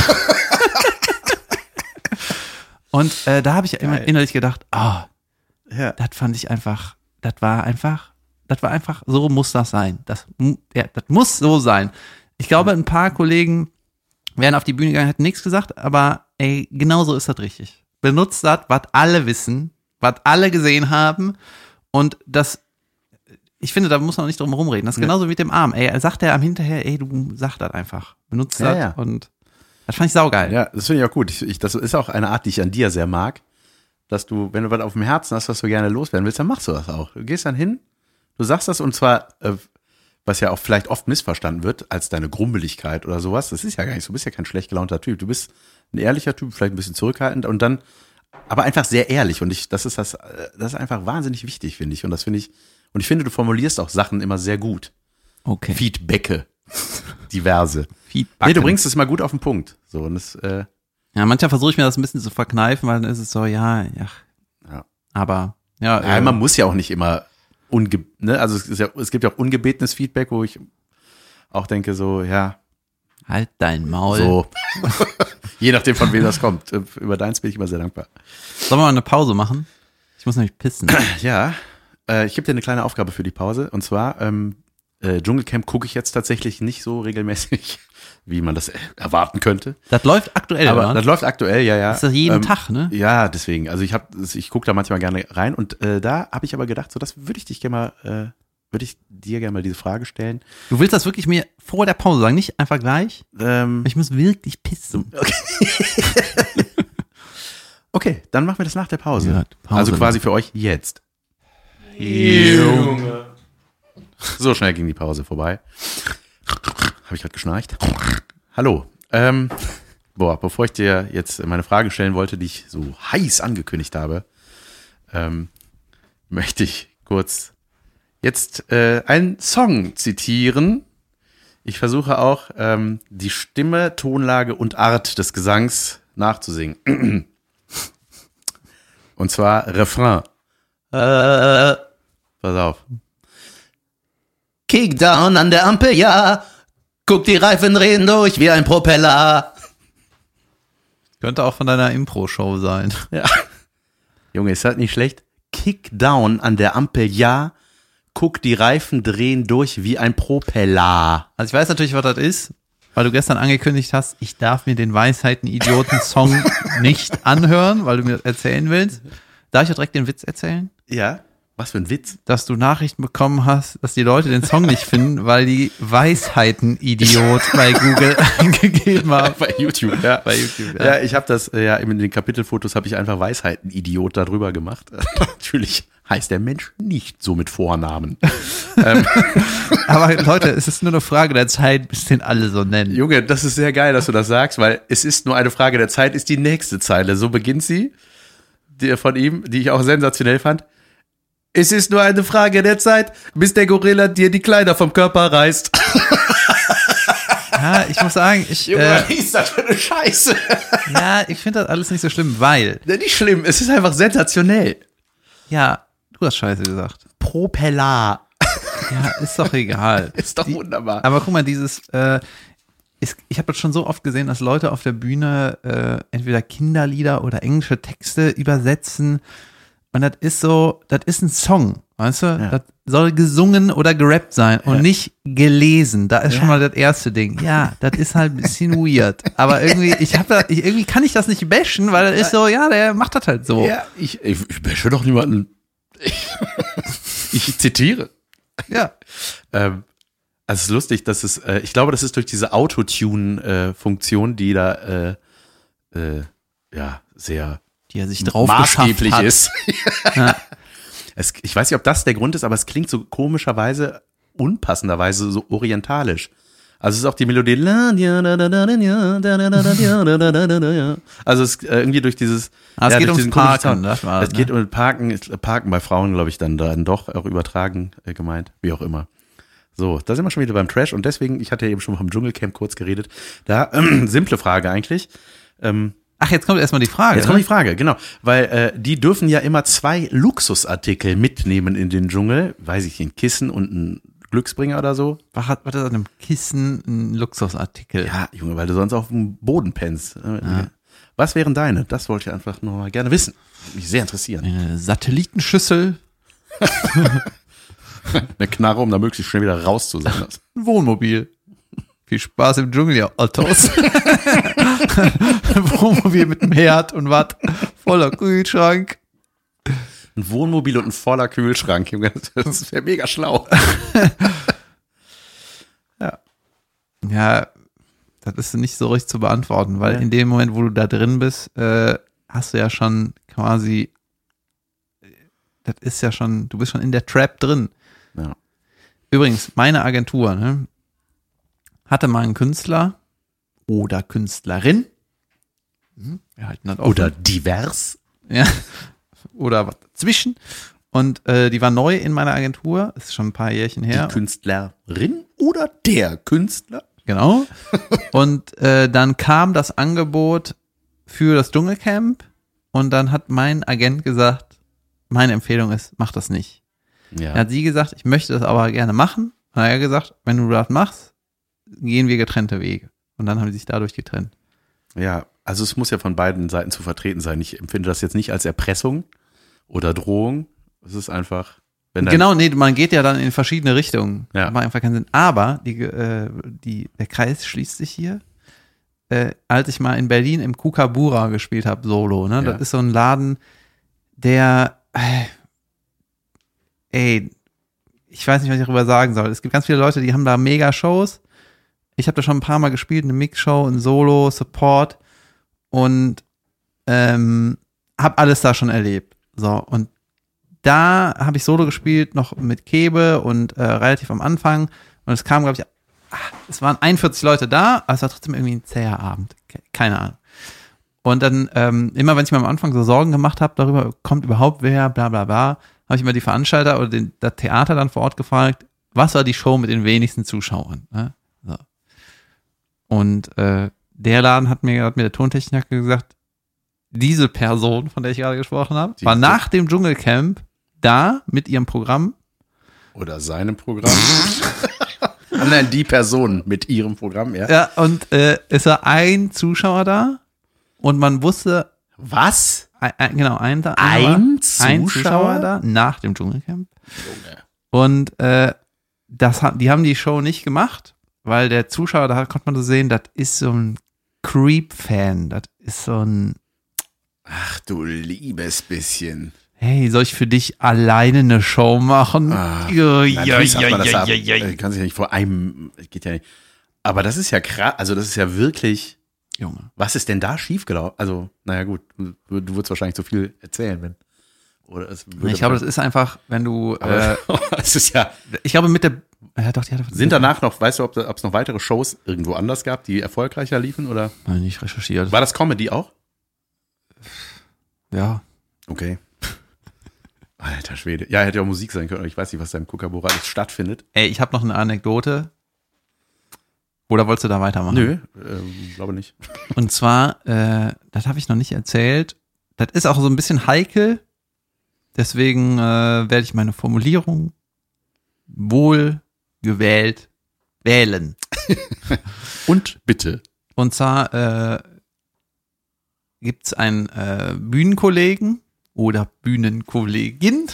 Und äh, da habe ich immer innerlich gedacht, ah, Ja. das fand ich einfach, das war einfach, das war einfach, so muss das sein. Das, ja, das muss so sein. Ich glaube, ein paar Kollegen wären auf die Bühne gegangen, hätten nichts gesagt, aber ey, genau so ist das richtig. Benutzt das, was alle wissen, was alle gesehen haben und das, ich finde, da muss man nicht drum rumreden. Das ist genauso wie mit dem Arm. Ey, sagt er am hinterher, ey, du sag das einfach. Benutzt Ja, das ja. und das fand ich saugeil. Ja, das finde ich auch gut. Ich, ich, das ist auch eine Art, die ich an dir sehr mag. Dass du, wenn du was auf dem Herzen hast, was du gerne loswerden willst, dann machst du das auch. Du gehst dann hin, du sagst das und zwar, äh, was ja auch vielleicht oft missverstanden wird, als deine Grummeligkeit oder sowas. Das ist ja gar nicht so. Du bist ja kein schlecht gelaunter Typ. Du bist ein ehrlicher Typ, vielleicht ein bisschen zurückhaltend und dann, aber einfach sehr ehrlich. Und ich, das ist das, äh, das ist einfach wahnsinnig wichtig, finde ich. Und das finde ich, und ich finde, du formulierst auch Sachen immer sehr gut. Okay. Feedbacke. Diverse. Feedback. Nee, du bringst es mal gut auf den Punkt. So, und das, äh, Ja, manchmal versuche ich mir das ein bisschen zu verkneifen, weil dann ist es so, ja, ja. Ja. Aber, ja, Ja, äh, man muss ja auch nicht immer unge ne? also es, ist ja, es gibt ja auch ungebetenes Feedback, wo ich auch denke so, ja, halt dein Maul. so je nachdem von wem das kommt. Über deins bin ich immer sehr dankbar. Sollen wir mal eine Pause machen? Ich muss nämlich pissen. Ja, äh, ich gebe dir eine kleine Aufgabe für die Pause und zwar ähm, äh, Dschungelcamp gucke ich jetzt tatsächlich nicht so regelmäßig, wie man das erwarten könnte. Das läuft aktuell, Aber oder? das läuft aktuell, ja, ja. Das ist das jeden Ähm, Tag, ne? Ja, deswegen. Also ich habe, ich gucke da manchmal gerne rein und äh, da habe ich aber gedacht, so das würde ich dich gerne mal, äh, würde ich dir gerne mal diese Frage stellen. Du willst das wirklich mir vor der Pause sagen, nicht einfach gleich? Ähm, Ich muss wirklich pissen. okay, dann machen wir das nach der Pause. Ja, Pause also quasi für euch jetzt. So schnell ging die Pause vorbei. Habe ich gerade geschnarcht? Hallo. Ähm, boah, bevor ich dir jetzt meine Frage stellen wollte, die ich so heiß angekündigt habe, ähm, möchte ich kurz jetzt äh, einen Song zitieren. Ich versuche auch ähm, die Stimme, Tonlage und Art des Gesangs nachzusingen. Und zwar Refrain. Äh, pass auf. Kickdown an der Ampel, ja. Guck, die Reifen drehen durch wie ein Propeller. Könnte auch von deiner Impro-Show sein. Ja. Junge, ist das nicht schlecht? Kickdown an der Ampel, ja. Guck, die Reifen drehen durch wie ein Propeller. Also ich weiß natürlich, was das ist, weil du gestern angekündigt hast, ich darf mir den Weisheiten-Idioten-Song nicht anhören, weil du mir das erzählen willst. Darf ich dir direkt den Witz erzählen? Ja. Was für ein Witz. Dass du Nachrichten bekommen hast, dass die Leute den Song nicht finden, weil die Weisheiten-Idiot bei Google eingegeben haben. Bei YouTube, ja. Bei YouTube, ja. Ja, ich habe das, ja, in den Kapitelfotos habe ich einfach Weisheiten-Idiot darüber gemacht. Natürlich heißt der Mensch nicht so mit Vornamen. Aber Leute, es ist nur eine Frage der Zeit, bis den alle so nennen. Junge, das ist sehr geil, dass du das sagst, weil es ist nur eine Frage der Zeit, ist die nächste Zeile. So beginnt sie, die von ihm, die ich auch sensationell fand. Es ist nur eine Frage der Zeit, bis der Gorilla dir die Kleider vom Körper reißt. Ja, ich muss sagen, ich, Junge, äh, was ist das für eine Scheiße? ja, ich finde das alles nicht so schlimm, weil, Ja, nicht schlimm, es ist einfach sensationell. ja, du hast Scheiße gesagt. Propeller. Ja, ist doch egal. Ist doch wunderbar. Aber guck mal, dieses, äh, ist, ich habe das schon so oft gesehen, dass Leute auf der Bühne äh, entweder Kinderlieder oder englische Texte übersetzen. Und das ist so, das ist ein Song, weißt du? Das soll gesungen oder gerappt sein und nicht gelesen. Da ist schon mal das erste Ding. Ja, das ist halt ein bisschen weird. Aber irgendwie, ich habe da, ich, irgendwie kann ich das nicht bashen, weil das ist so, ja, der macht das halt so. Ja, ich, ich, ich bashe doch niemanden. Ich, zitiere. ja. Ähm, also es ist lustig, dass es, äh, ich glaube, das ist durch diese Autotune-Funktion, die da äh, äh, ja sehr Die er sich drauf maßgeblich hat. ist. es, ich weiß nicht, ob das der Grund ist, aber es klingt so komischerweise, unpassenderweise so orientalisch. Also es ist auch die Melodie. Also es ist äh, irgendwie durch dieses. Ah, es geht durch ums Parken, war Es das, geht ne? um Parken, Parken bei Frauen, glaube ich, dann dann doch auch übertragen äh, gemeint, wie auch immer. So, da sind wir schon wieder beim Trash und deswegen, ich hatte ja eben schon vom Dschungelcamp kurz geredet. Da, ähm, simple Frage eigentlich. Ähm, Ach, jetzt kommt erstmal die Frage. Jetzt ne? kommt die Frage, genau. Weil äh, die dürfen ja immer zwei Luxusartikel mitnehmen in den Dschungel. Weiß ich, ein Kissen und ein Glücksbringer oder so. Was hat, was ist an einem Kissen ein Luxusartikel? Ja, Junge, weil du sonst auf dem Boden pennst. Was wären deine? Das wollte ich einfach nur mal gerne wissen. Mich sehr interessieren. Eine Satellitenschüssel, Eine Knarre, um da möglichst schnell wieder raus zu sein. ein Wohnmobil. Viel Spaß im Dschungel, ihr Ottos. Wohnmobil mit einem Herd und was voller Kühlschrank. Ein Wohnmobil und ein voller Kühlschrank. Das wäre mega schlau. Ja, das ist nicht so richtig zu beantworten, weil Ja. in dem Moment, wo du da drin bist, äh, hast du ja schon quasi, das ist ja schon, du bist schon in der Trap drin. Ja. Übrigens, meine Agentur ne, hatte mal einen Künstler oder Künstlerin. Mhm, Wir halten das offen. Oder divers. Ja. Oder was dazwischen. Und äh, die war neu in meiner Agentur, ist schon ein paar Jährchen her. Die Künstlerin oder der Künstler? Genau. Und äh, dann kam das Angebot für das Dschungelcamp und dann hat mein Agent gesagt, meine Empfehlung ist, mach das nicht. Ja. Dann hat sie gesagt, ich möchte das aber gerne machen. Dann hat er gesagt, wenn du das machst, gehen wir getrennte Wege. Und dann haben sie sich dadurch getrennt. Ja, also es muss ja von beiden Seiten zu vertreten sein. Ich empfinde das jetzt nicht als Erpressung oder Drohung. Es ist einfach, wenn Genau, nee, man geht ja dann in verschiedene Richtungen. Ja. Macht einfach keinen Sinn. Aber die, äh, die, der Kreis schließt sich hier. Äh, als ich mal in Berlin im Kukabura gespielt habe, solo, ne? Ja. Das ist so ein Laden, der, äh, ey, ich weiß nicht, was ich darüber sagen soll. Es gibt ganz viele Leute, die haben da mega Shows. Ich habe da schon ein paar Mal gespielt, eine Mix-Show, ein Solo, Support und ähm, habe alles da schon erlebt. So, und da habe ich Solo gespielt, noch mit Kebe und äh, relativ am Anfang. Und es kam, glaube ich, ah, es waren 41 Leute da, aber es war trotzdem irgendwie ein zäher Abend. Ke- Keine Ahnung. Und dann, ähm, immer wenn ich mir am Anfang so Sorgen gemacht habe, darüber kommt überhaupt wer, bla bla bla, habe ich immer die Veranstalter oder den, das Theater dann vor Ort gefragt, was war die Show mit den wenigsten Zuschauern? Ne? Und äh, der Laden hat mir, hat mir der Tontechniker gesagt, diese Person, von der ich gerade gesprochen habe, Die- war nach dem Dschungelcamp da mit ihrem Programm. oder seinem Programm. Ah, Nein, die Person mit ihrem Programm, ja. Ja, und äh, es war ein Zuschauer da und man wusste, Was? ein, ein, genau, ein, da, Ein ein Zuschauer? Zuschauer da nach dem Dschungelcamp. Und äh, das die haben die Show nicht gemacht, weil der Zuschauer, da konnte man so sehen, das ist so ein Creep-Fan. Das ist so ein, Ach du liebes bisschen. hey, soll ich für dich alleine eine Show machen? Ah, ja, ja, Natürlich ja, ja, ja, ja. Äh, Kann sich ja nicht vor einem, geht ja nicht. Aber das ist ja krass, also das ist ja wirklich, Junge. was ist denn da schiefgelaufen? Also, naja gut, du, du würdest wahrscheinlich zu viel erzählen, wenn. Oder es würde Ich glaube, das ist einfach, wenn du, äh, es ist ja, ich glaube mit der, ja doch, die hat sind danach noch, weißt du, ob es noch weitere Shows irgendwo anders gab, die erfolgreicher liefen oder? Nein, nicht recherchiert. War das Comedy auch? Ja. Okay. Alter Schwede. Ja, hätte ja auch Musik sein können, aber ich weiß nicht, was da im Kukabura alles stattfindet. Ey, ich habe noch eine Anekdote. Oder wolltest du da weitermachen? Nö, ähm, glaube nicht. Und zwar, äh, das habe ich noch nicht erzählt. Das ist auch so ein bisschen heikel. Deswegen äh, werde ich meine Formulierung wohl gewählt wählen. Und bitte. Und zwar äh, gibt es einen äh, Bühnenkollegen oder Bühnenkollegin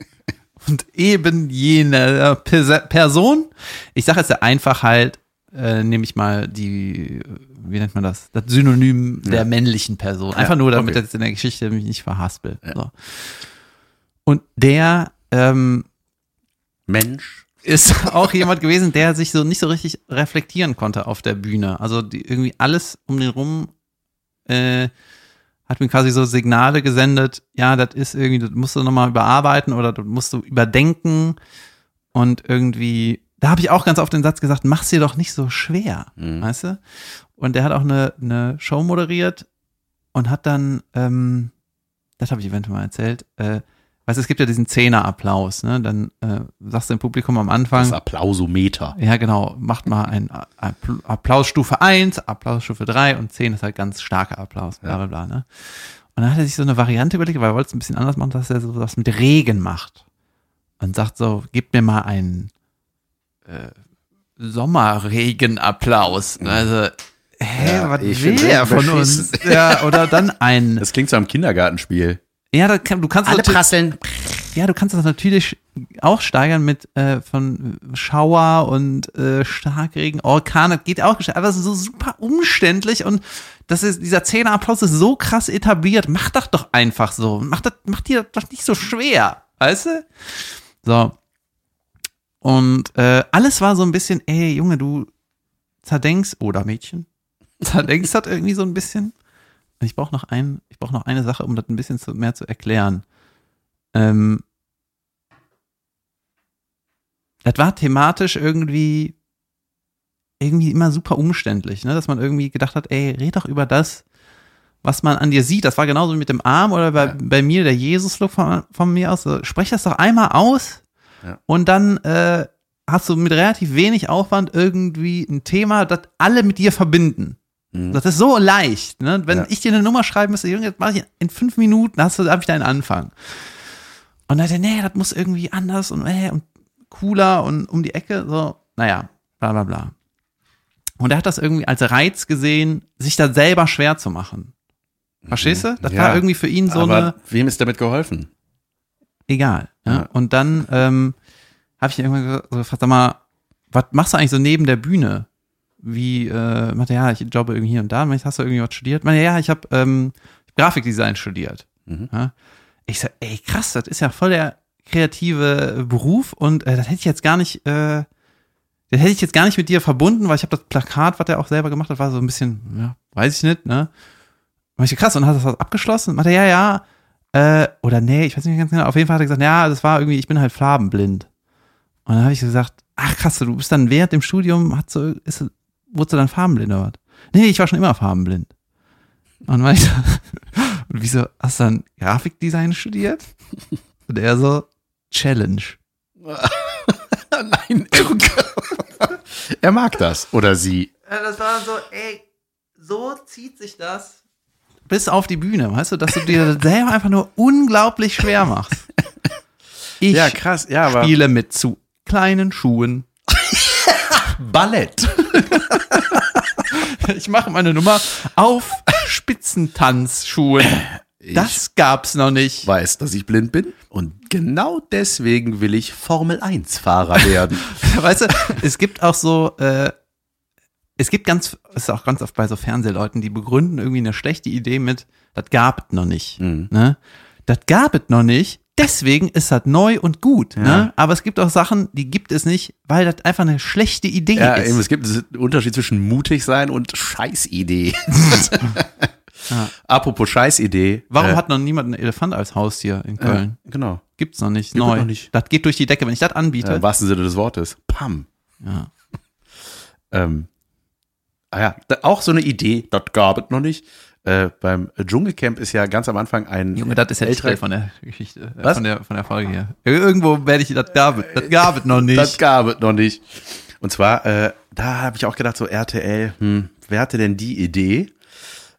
und eben jene Pers Person, ich sage jetzt der Einfachheit, äh, nehme ich mal die, wie nennt man das, das Synonym der Ja. männlichen Person. Einfach nur, damit okay. jetzt in der Geschichte mich nicht verhaspel. Ja. So. Und der ähm, Mensch. Ist auch jemand gewesen, der sich so nicht so richtig reflektieren konnte auf der Bühne. Also die, irgendwie alles um den rum äh, hat mir quasi so Signale gesendet, ja, das ist irgendwie, das musst du nochmal überarbeiten oder das musst du überdenken und irgendwie, da habe ich auch ganz oft den Satz gesagt, mach's dir doch nicht so schwer, Mhm. weißt du? Und der hat auch eine, eine Show moderiert und hat dann, ähm, das habe ich eventuell mal erzählt, äh, weißt es gibt ja diesen Zehner-Applaus, ne? Dann äh, sagst du im Publikum am Anfang, Das Applausometer. ja, genau. Macht mal ein Appl- Applausstufe 1, Applausstufe 3 und 10 ist halt ganz starker Applaus, bla bla bla. Ne? Und dann hat er sich so eine Variante überlegt, weil er wollte es ein bisschen anders machen, dass er so was mit Regen macht. Und sagt so, gib mir mal einen äh, Sommerregenapplaus. Also, hä, Ja, was ich will find er von uns? Ja, oder dann ein. Das klingt so am Kindergartenspiel. Ja, das kann, du kannst das natürlich- prasseln. ja, du kannst das natürlich auch steigern mit äh, von Schauer und äh, Starkregen, Orkan, das geht auch, aber es ist so super umständlich und das ist, dieser Zehnerapplaus ist so krass etabliert. Mach das doch einfach so. Mach, das, mach dir das doch nicht so schwer. Weißt du? So. Und äh, alles war so ein bisschen, ey, Junge, du zerdenkst, oder Mädchen, zerdenkst das irgendwie so ein bisschen. Und ich brauche noch ein, ich brauche noch eine Sache, um das ein bisschen zu, mehr zu erklären. Ähm, das war thematisch irgendwie irgendwie immer super umständlich, ne? dass man irgendwie gedacht hat, ey, red doch über das, was man an dir sieht. Das war genauso wie mit dem Arm oder bei, Ja. bei mir der Jesus-Look von, von mir aus. So, sprech das doch einmal aus Ja. und dann äh, hast du mit relativ wenig Aufwand irgendwie ein Thema, das alle mit dir verbinden. Mhm. Das ist so leicht, ne? Wenn Ja. ich dir eine Nummer schreiben müsste, Junge, das mache ich in fünf Minuten, hast du, hab ich deinen Anfang. Und dann nee, das muss irgendwie anders und, äh, und cooler und um die Ecke, so, naja, bla bla bla. Und er hat das irgendwie als Reiz gesehen, sich da selber schwer zu machen. Verstehst du? Das Ja. war irgendwie für ihn so Aber eine, wem ist damit geholfen? egal. Ja? Ja. Und dann ähm, habe ich irgendwann ge- so gefragt, sag mal, was machst du eigentlich so neben der Bühne? Wie, äh, meinte, ja, ich jobbe irgendwie hier und da. Meinte, hast du irgendwie was studiert? Meinte, ja, ich habe ähm, Grafikdesign studiert. Mhm. Ja? Ich sag, ey, krass, das ist ja voll der kreative Beruf und äh, das hätte ich jetzt gar nicht, äh, das hätte ich jetzt gar nicht mit dir verbunden, weil ich habe das Plakat, was er auch selber gemacht hat, war so ein bisschen, ja, weiß ich nicht, ne? Und ich krass, und hat das was abgeschlossen? Meinte, er, ja, ja, äh, oder nee, ich weiß nicht ganz genau. Auf jeden Fall hat er gesagt, ja, das war irgendwie, ich bin halt farbenblind. Und dann habe ich gesagt, ach krass, du bist dann während dem Studium, hat so, ist, wurdest du dann farbenblind oder was? Nee, ich war schon immer farbenblind. Und so, und wieso, hast du dann Grafikdesign studiert? Und er so, Challenge. Nein, er, er mag das. Oder sie. Ja, das war so, ey, so zieht sich das bis auf die Bühne, weißt du, dass du dir das selber einfach nur unglaublich schwer machst. Ich Ja, krass. Ja, aber spiele mit zu kleinen Schuhen. Ballett. Ich mache meine Nummer auf Spitzentanzschuhen. Das gab's noch nicht. Ich weiß, dass ich blind bin. Und genau deswegen will ich Formel 1 Fahrer werden. Weißt du, es gibt auch so, äh, es gibt ganz, ist auch ganz oft bei so Fernsehleuten, die begründen irgendwie eine schlechte Idee mit, das gab es noch nicht. Mhm. Ne? Das gab es noch nicht, deswegen ist das neu und gut. Ja. Ne? Aber es gibt auch Sachen, die gibt es nicht, weil das einfach eine schlechte Idee ja, ist. eben, es gibt einen Unterschied zwischen mutig sein und Scheißidee. Ja. Apropos Scheißidee. Warum äh, hat noch niemand einen Elefant als Haustier in Köln? äh, Genau. Gibt's noch nicht, Gibt es neu. noch nicht. Das geht durch die Decke. Wenn ich das anbiete, Äh, Im wahrsten Sinne des Wortes. Pam. ja. Ähm, ah ja, auch so eine Idee, das gab es noch nicht. Äh, beim Dschungelcamp ist ja ganz am Anfang ein Junge, das ist ja älterer- von der Geschichte, äh, Was? von der von der Folge hier. Irgendwo werde ich das gab es, das gab es noch nicht. Das gab es noch nicht. Und zwar, äh, da habe ich auch gedacht, so RTL, hm, wer hatte denn die Idee?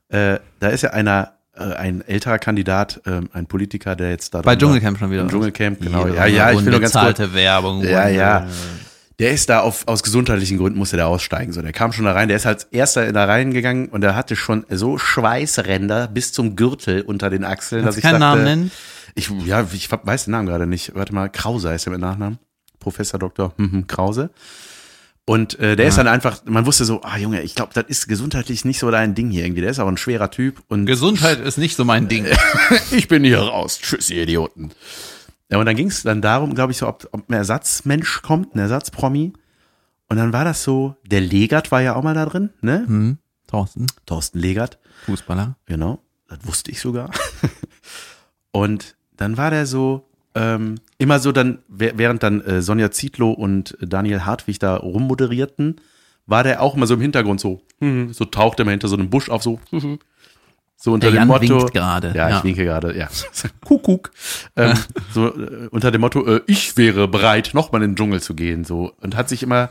Äh, da ist ja einer, äh, ein älterer Kandidat, ähm, ein Politiker, der jetzt da Bei. Dschungelcamp schon wieder. Dschungelcamp, genau. Jede Ja, ja, ich will nur ganz kurz. unbezahlte Werbung. Ja, ja. Der ist da auf, aus gesundheitlichen Gründen musste der aussteigen. So, der kam schon da rein, der ist als erster da reingegangen und der hatte schon so Schweißränder bis zum Gürtel unter den Achseln, Kannst dass ich keinen dachte, Namen nennen? ich, ja, ich weiß den Namen gerade nicht. Warte mal, Krause heißt er mit Nachnamen. Professor Dr. Mhm, Krause. Und äh, der ist dann einfach, man wusste so, ah Junge, ich glaube, das ist gesundheitlich nicht so dein Ding hier irgendwie. Der ist auch ein schwerer Typ und Gesundheit ist nicht so mein Ding. ich bin hier raus. Tschüss, ihr Idioten. Ja, und dann ging es dann darum, glaube ich, so, ob, ob ein Ersatzmensch kommt, ein Ersatzpromi. Und dann war das so, der Legert war ja auch mal da drin, ne? Hm, Thorsten, Thorsten Legert. Fußballer. Genau, das wusste ich sogar. und dann war der so, ähm, immer so dann, wäh- während dann äh, Sonja Zietlow und Daniel Hartwig da rummoderierten, war der auch immer so im Hintergrund so, hm, so taucht er mal hinter so einem Busch auf, so, so unter dem Motto. gerade. Ja, Ja. ich winke gerade, ja. Kuckuck. Ähm, so äh, unter dem Motto, äh, ich wäre bereit, nochmal in den Dschungel zu gehen. So. Und hat sich immer,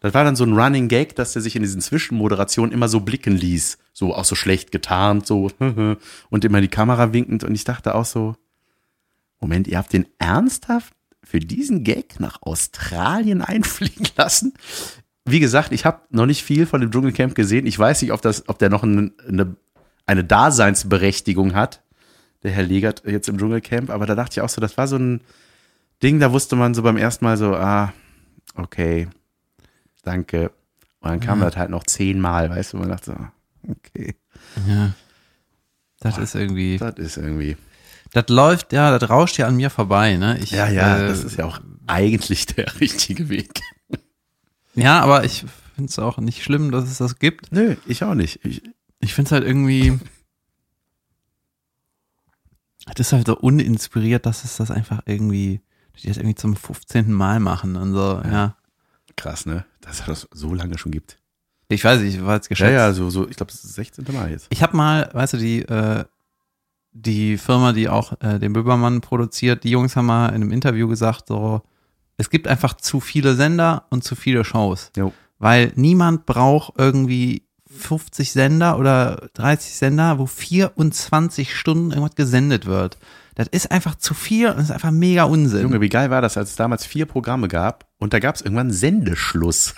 das war dann so ein Running Gag, dass der sich in diesen Zwischenmoderationen immer so blicken ließ. So auch so schlecht getarnt, so und immer die Kamera winkend. Und ich dachte auch so, Moment, ihr habt den ernsthaft für diesen Gag nach Australien einfliegen lassen. Wie gesagt, ich habe noch nicht viel von dem Dschungelcamp gesehen. Ich weiß nicht, ob, das, ob der noch eine, eine, eine Daseinsberechtigung hat, der Herr Legert jetzt im Dschungelcamp. Aber da dachte ich auch so, das war so ein Ding, da wusste man so beim ersten Mal so, ah, okay, danke. Und dann kam Ja. das halt noch zehnmal, weißt du, man dachte so, okay, Ja. Das ist irgendwie. das ist irgendwie. Das läuft, ja, das rauscht ja an mir vorbei, ne? Ich, Ja, ja, äh, das ist ja auch eigentlich der richtige Weg. Ja, aber ich finde es auch nicht schlimm, dass es das gibt. Nö, ich auch nicht. Ich, Ich finde es halt irgendwie. Das ist halt so uninspiriert, dass es das einfach irgendwie, die das irgendwie zum 15. Mal machen und so, ja. krass, ne? Dass es das so lange schon gibt. Ich weiß nicht, ich war jetzt Ja, geschätzt. ja, so, so ich glaube, das ist das 16. Mal jetzt. Ich habe mal, weißt du, die, äh, die Firma, die auch äh, den Böbermann produziert, die Jungs haben mal in einem Interview gesagt, so, es gibt einfach zu viele Sender und zu viele Shows. Jo. Weil niemand braucht irgendwie 50 Sender oder 30 Sender, wo 24 Stunden irgendwas gesendet wird. Das ist einfach zu viel und ist einfach mega Unsinn. Junge, wie geil war das, als es damals vier Programme gab und da gab es irgendwann Sendeschluss.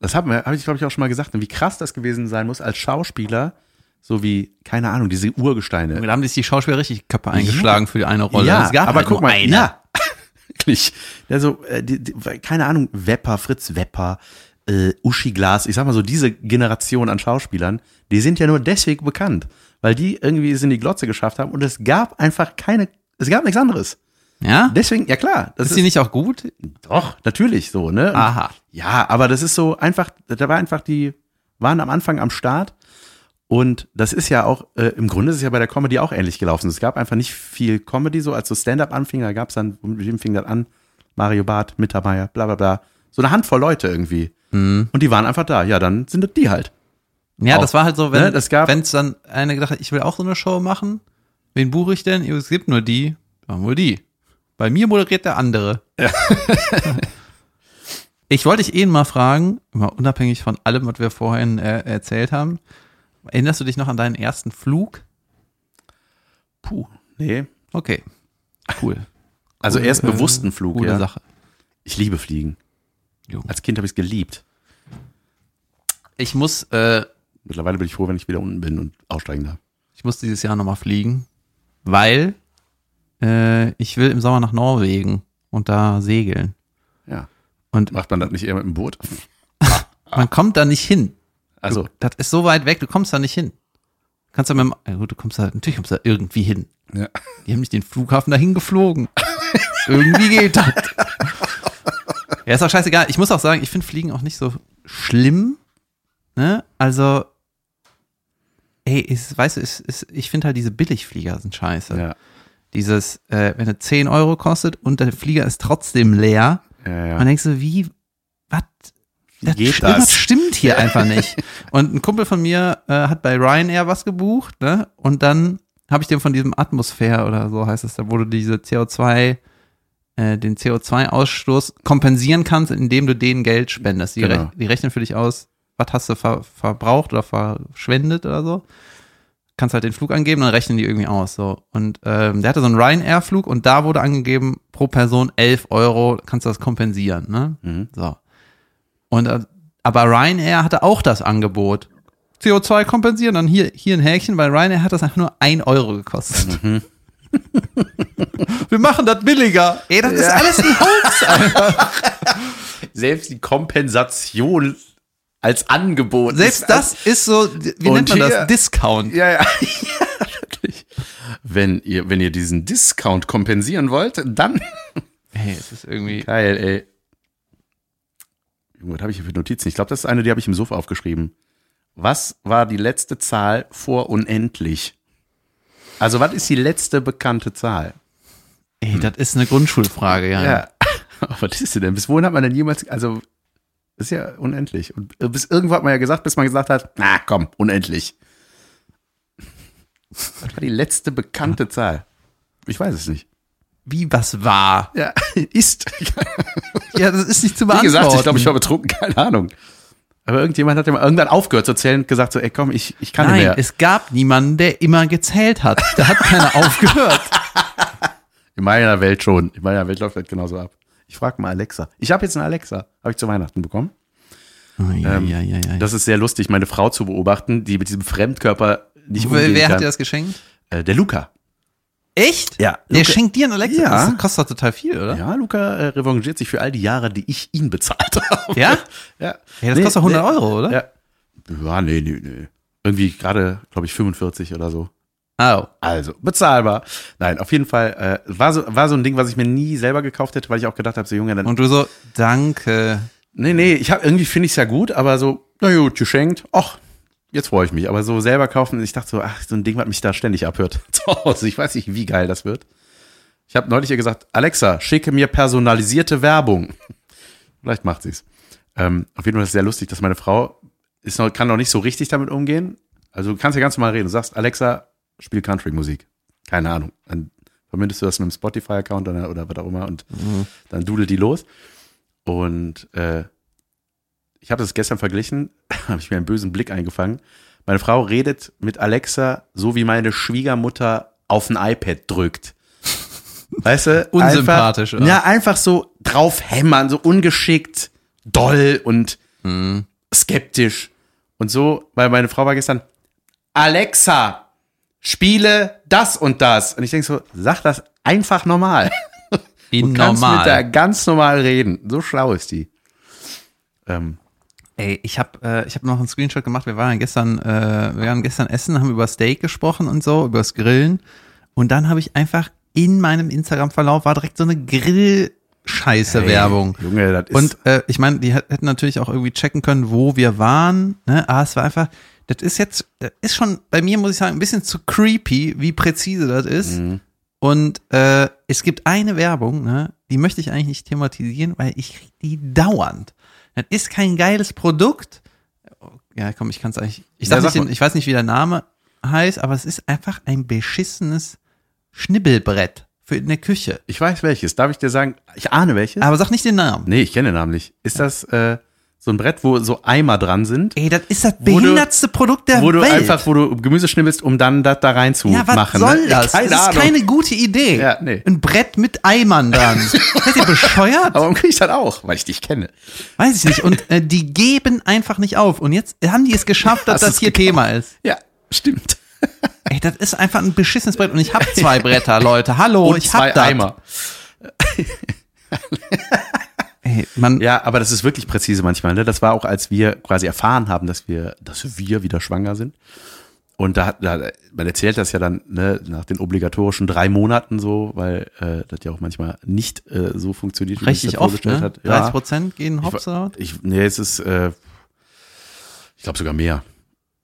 Das habe hab ich, glaube ich, auch schon mal gesagt. Und wie krass das gewesen sein muss als Schauspieler, so wie, keine Ahnung, diese Urgesteine. da haben sich die Schauspieler richtig Köpfe eingeschlagen für die eine Rolle. Ja, aber halt guck mal, eine. ja, wirklich. Ja, so, äh, die, die, keine Ahnung, Wepper, Fritz Wepper, äh, Uschi Glas, ich sag mal so, diese Generation an Schauspielern, die sind ja nur deswegen bekannt, weil die irgendwie es in die Glotze geschafft haben und es gab einfach keine, es gab nichts anderes. Ja? Deswegen, ja klar, das Ist ist, sie nicht auch gut? doch, natürlich so, ne? Und, Aha. Ja, aber das ist so einfach, da war einfach die, waren am Anfang am Start und das ist ja auch, äh, im Grunde ist es ja bei der Comedy auch ähnlich gelaufen. Es gab einfach nicht viel Comedy, so als so Stand-up anfing, da gab es dann, mit wem fing das an? Mario Barth, Mittermeier, bla bla bla. So eine Handvoll Leute irgendwie. Mhm. Und die waren einfach da. Ja, dann sind das die halt. Ja, Auch. das war halt so, wenn Ne, gab- es dann einer gedacht hat, ich will auch so eine Show machen. Wen buche ich denn? Es gibt nur die. Machen wir die. Bei mir moderiert der andere. ich wollte dich eh mal fragen, mal unabhängig von allem, was wir vorhin äh, erzählt haben. Erinnerst du dich noch an deinen ersten Flug? Puh. Nee. Okay. Cool. Also Cool, erst äh, bewussten Flug, Coole ja. Sache. Ich liebe Fliegen. Jo. Als Kind habe ich es geliebt. Ich muss, äh, Mittlerweile bin ich froh, wenn ich wieder unten bin und aussteigen darf. ich muss dieses Jahr nochmal fliegen, weil äh, ich will im Sommer nach Norwegen und da segeln. Ja. Und Macht man das nicht eher mit dem Boot? man kommt da nicht hin. Also, das ist so weit weg, du kommst da nicht hin. Kannst du mit dem, ja gut, du kommst da, natürlich kommst du da irgendwie hin. ja. Die haben nicht den Flughafen dahin geflogen. irgendwie geht das. Ja, ist auch scheißegal. Ich muss auch sagen, ich finde Fliegen auch nicht so schlimm. Ne? Also, ey, ist, weißt du, ist, ist, ich finde halt diese Billigflieger sind scheiße. Ja. Dieses, äh, wenn er 10 Euro kostet und der Flieger ist trotzdem leer, Ja, ja. man denkt so, wie, was? Wie geht st- das? stimmt hier einfach nicht. Und ein Kumpel von mir äh, hat bei Ryanair was gebucht, ne? Und dann habe ich dem von diesem Atmosphäre oder so heißt es, da du diese CO2, äh, den CO2-Ausstoß kompensieren kannst, indem du denen Geld spendest. Die, Genau. rech die rechnen für dich aus, was hast du ver verbraucht oder verschwendet oder so. Kannst halt den Flug angeben, dann rechnen die irgendwie aus. So. Und ähm, der hatte so einen Ryanair-Flug und da wurde angegeben, pro Person 11 Euro, kannst du das kompensieren. Ne? Mhm. So. Und äh, aber Ryanair hatte auch das Angebot. CO2 kompensieren, dann hier, hier ein Häkchen, weil Ryanair hat das einfach nur ein Euro gekostet. Mhm. Wir machen das billiger. Ey, das ist alles ein Holz, Alter. Selbst die Kompensation als Angebot. Selbst ist- das ist so, wie nennt man hier- das? Discount. Ja, ja. ja, wirklich. Wenn ihr, wenn ihr diesen Discount kompensieren wollt, dann. Ey, es ist irgendwie. Geil, ey. Junge, Was habe ich hier für Notizen? Ich glaube, das ist eine, die habe ich im Sofa aufgeschrieben. Was war die letzte Zahl vor unendlich? Also, was ist die letzte bekannte Zahl? Ey, das ist eine Grundschulfrage, ja. Ja. Aber was ist sie denn? Bis wohin hat man denn jemals, also, ist ja unendlich. Und bis irgendwo hat man ja gesagt, bis man gesagt hat, na komm, unendlich. Was war die letzte bekannte Zahl? Ich weiß es nicht. Wie was war? Ja, ist. Ja, das ist nicht zu Wie beantworten. gesagt, ich glaube, ich war betrunken, keine Ahnung. Aber irgendjemand hat ja mal irgendwann aufgehört zu zählen und gesagt so, ey komm, ich, ich kann Nein, nicht mehr. es gab niemanden, der immer gezählt hat. Da hat keiner aufgehört. In meiner Welt schon. In meiner Welt läuft das genauso ab. Ich frage mal Alexa. Ich habe jetzt eine Alexa. Habe ich zu Weihnachten bekommen. Oh, ja, Ähm, ja, ja. Das ist sehr lustig, meine Frau zu beobachten, die mit diesem Fremdkörper nicht Wer, umgehen wer kann. hat dir das geschenkt? äh, der Luca. Echt? Ja, Der Luca- schenkt dir einen Alexa? Ja. Das kostet doch total viel, oder? Ja, Luca äh, revanchiert sich für all die Jahre, die ich ihn bezahlt habe. Ja? Ja. Ja, das kostet 100 Euro, oder? Ja. Ja, nee, nee, nee. Irgendwie gerade, glaube ich, 45 oder so. Oh. Also, bezahlbar. Nein, auf jeden Fall, äh, war, so, war so ein Ding, was ich mir nie selber gekauft hätte, weil ich auch gedacht habe, so Junge, dann. Und du so, danke. nee, nee, ich hab, irgendwie finde ich es ja gut, aber so, na gut, geschenkt, ach, jetzt freue ich mich. Aber so selber kaufen, ich dachte so, ach, so ein Ding, was mich da ständig abhört. Zu Hause. Ich weiß nicht, wie geil das wird. Ich habe neulich ihr gesagt, Alexa, schicke mir personalisierte Werbung. Vielleicht macht sie's. Ähm, auf jeden Fall ist es sehr lustig, dass meine Frau ist noch, kann noch nicht so richtig damit umgehen. Also du kannst ja ganz normal reden. Du sagst, Alexa, spiel Country-Musik. Keine Ahnung. Dann verbindest du das mit einem Spotify-Account oder, oder was auch immer und dann dudelt die los. Und äh, ich habe das gestern verglichen, habe ich mir einen bösen Blick eingefangen. Meine Frau redet mit Alexa so, wie meine Schwiegermutter auf ein iPad drückt. Weißt du? Unsympathisch, Einfach, oder? ja, einfach so drauf hämmern, so ungeschickt, doll und Mhm. skeptisch. Und so, weil meine Frau war gestern, Alexa, spiele das und das. Und ich denke so, sag das einfach normal. Wie Du kannst mit der normal. ganz normal reden. So schlau ist die. Ähm, Ey, ich habe äh, ich hab noch einen Screenshot gemacht. Wir waren gestern, äh, wir waren gestern essen, haben über Steak gesprochen und so, über das Grillen. Und dann habe ich einfach in meinem Instagram-Verlauf war direkt so eine Grill-Scheiße-Werbung. Junge, das ist. Und äh, ich meine, die hätten natürlich auch irgendwie checken können, wo wir waren. Ne? Aber es war einfach, das ist jetzt, das ist schon bei mir, muss ich sagen, ein bisschen zu creepy, wie präzise das ist. Mhm. Und äh, es gibt eine Werbung, ne? die möchte ich eigentlich nicht thematisieren, weil ich krieg die dauernd. Das ist kein geiles Produkt. Ja, komm, ich kann es eigentlich. Ich, Ja, sag nicht ich weiß nicht, wie der Name heißt, aber es ist einfach ein beschissenes Schnibbelbrett für in der Küche. ich weiß welches. Darf ich dir sagen? Ich ahne welches. Aber sag nicht den Namen. nee, ich kenne den Namen nicht. Ist das äh, so ein Brett, wo so Eimer dran sind? Ey, das ist das Wo du- behindertste Produkt der wo du Welt. einfach, wo du Gemüse schnibbelst, um dann das da rein zu ja, was machen. soll ne? das? Keine das ist Ahnung. keine gute Idee. Ja, nee. Ein Brett mit Eimern dran. Seid ihr bescheuert? Aber warum krieg ich das auch? Weil ich dich kenne. Weiß ich nicht. Und äh, die geben einfach nicht auf. Und jetzt haben die es geschafft, dass Hast das hier gekauft. Thema ist. Ja, stimmt. Ey, das ist einfach ein beschissenes Brett. Und ich habe zwei Bretter, Leute. Hallo, Und ich zwei hab das. Eimer. Ey, man, Ja, aber das ist wirklich präzise manchmal. Ne? Das war auch, als wir quasi erfahren haben, dass wir, dass wir wieder schwanger sind. Und da, hat- da man erzählt das ja dann ne, nach den obligatorischen drei Monaten so, weil äh, das ja auch manchmal nicht äh, so funktioniert, wie man sich das oft, vorgestellt ne? hat. 30 Prozent gehen hops Ich, ich, nee, es ist, äh, ich glaube sogar mehr.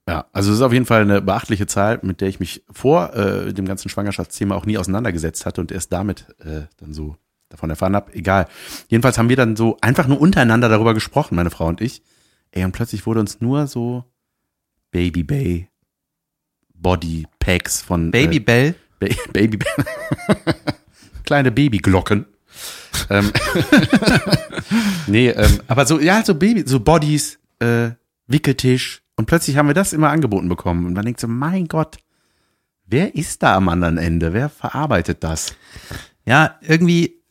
Ja, also es ist auf jeden Fall eine beachtliche Zahl, mit der ich mich vor äh, dem ganzen Schwangerschaftsthema auch nie auseinandergesetzt hatte und erst damit äh, dann so davon erfahren habe. Egal. Jedenfalls haben wir dann so einfach nur untereinander darüber gesprochen, meine Frau und ich. Ey, und plötzlich wurde uns nur so Baby Bay Body Packs von Baby äh, Bell. Ba Baby kleine Babyglocken. ähm, nee, ähm, aber so, ja, so Baby, so Bodies, äh, Wickeltisch. Und plötzlich haben wir das immer angeboten bekommen. Und man denkt so, mein Gott, wer ist da am anderen Ende? Wer verarbeitet das? Ja, irgendwie,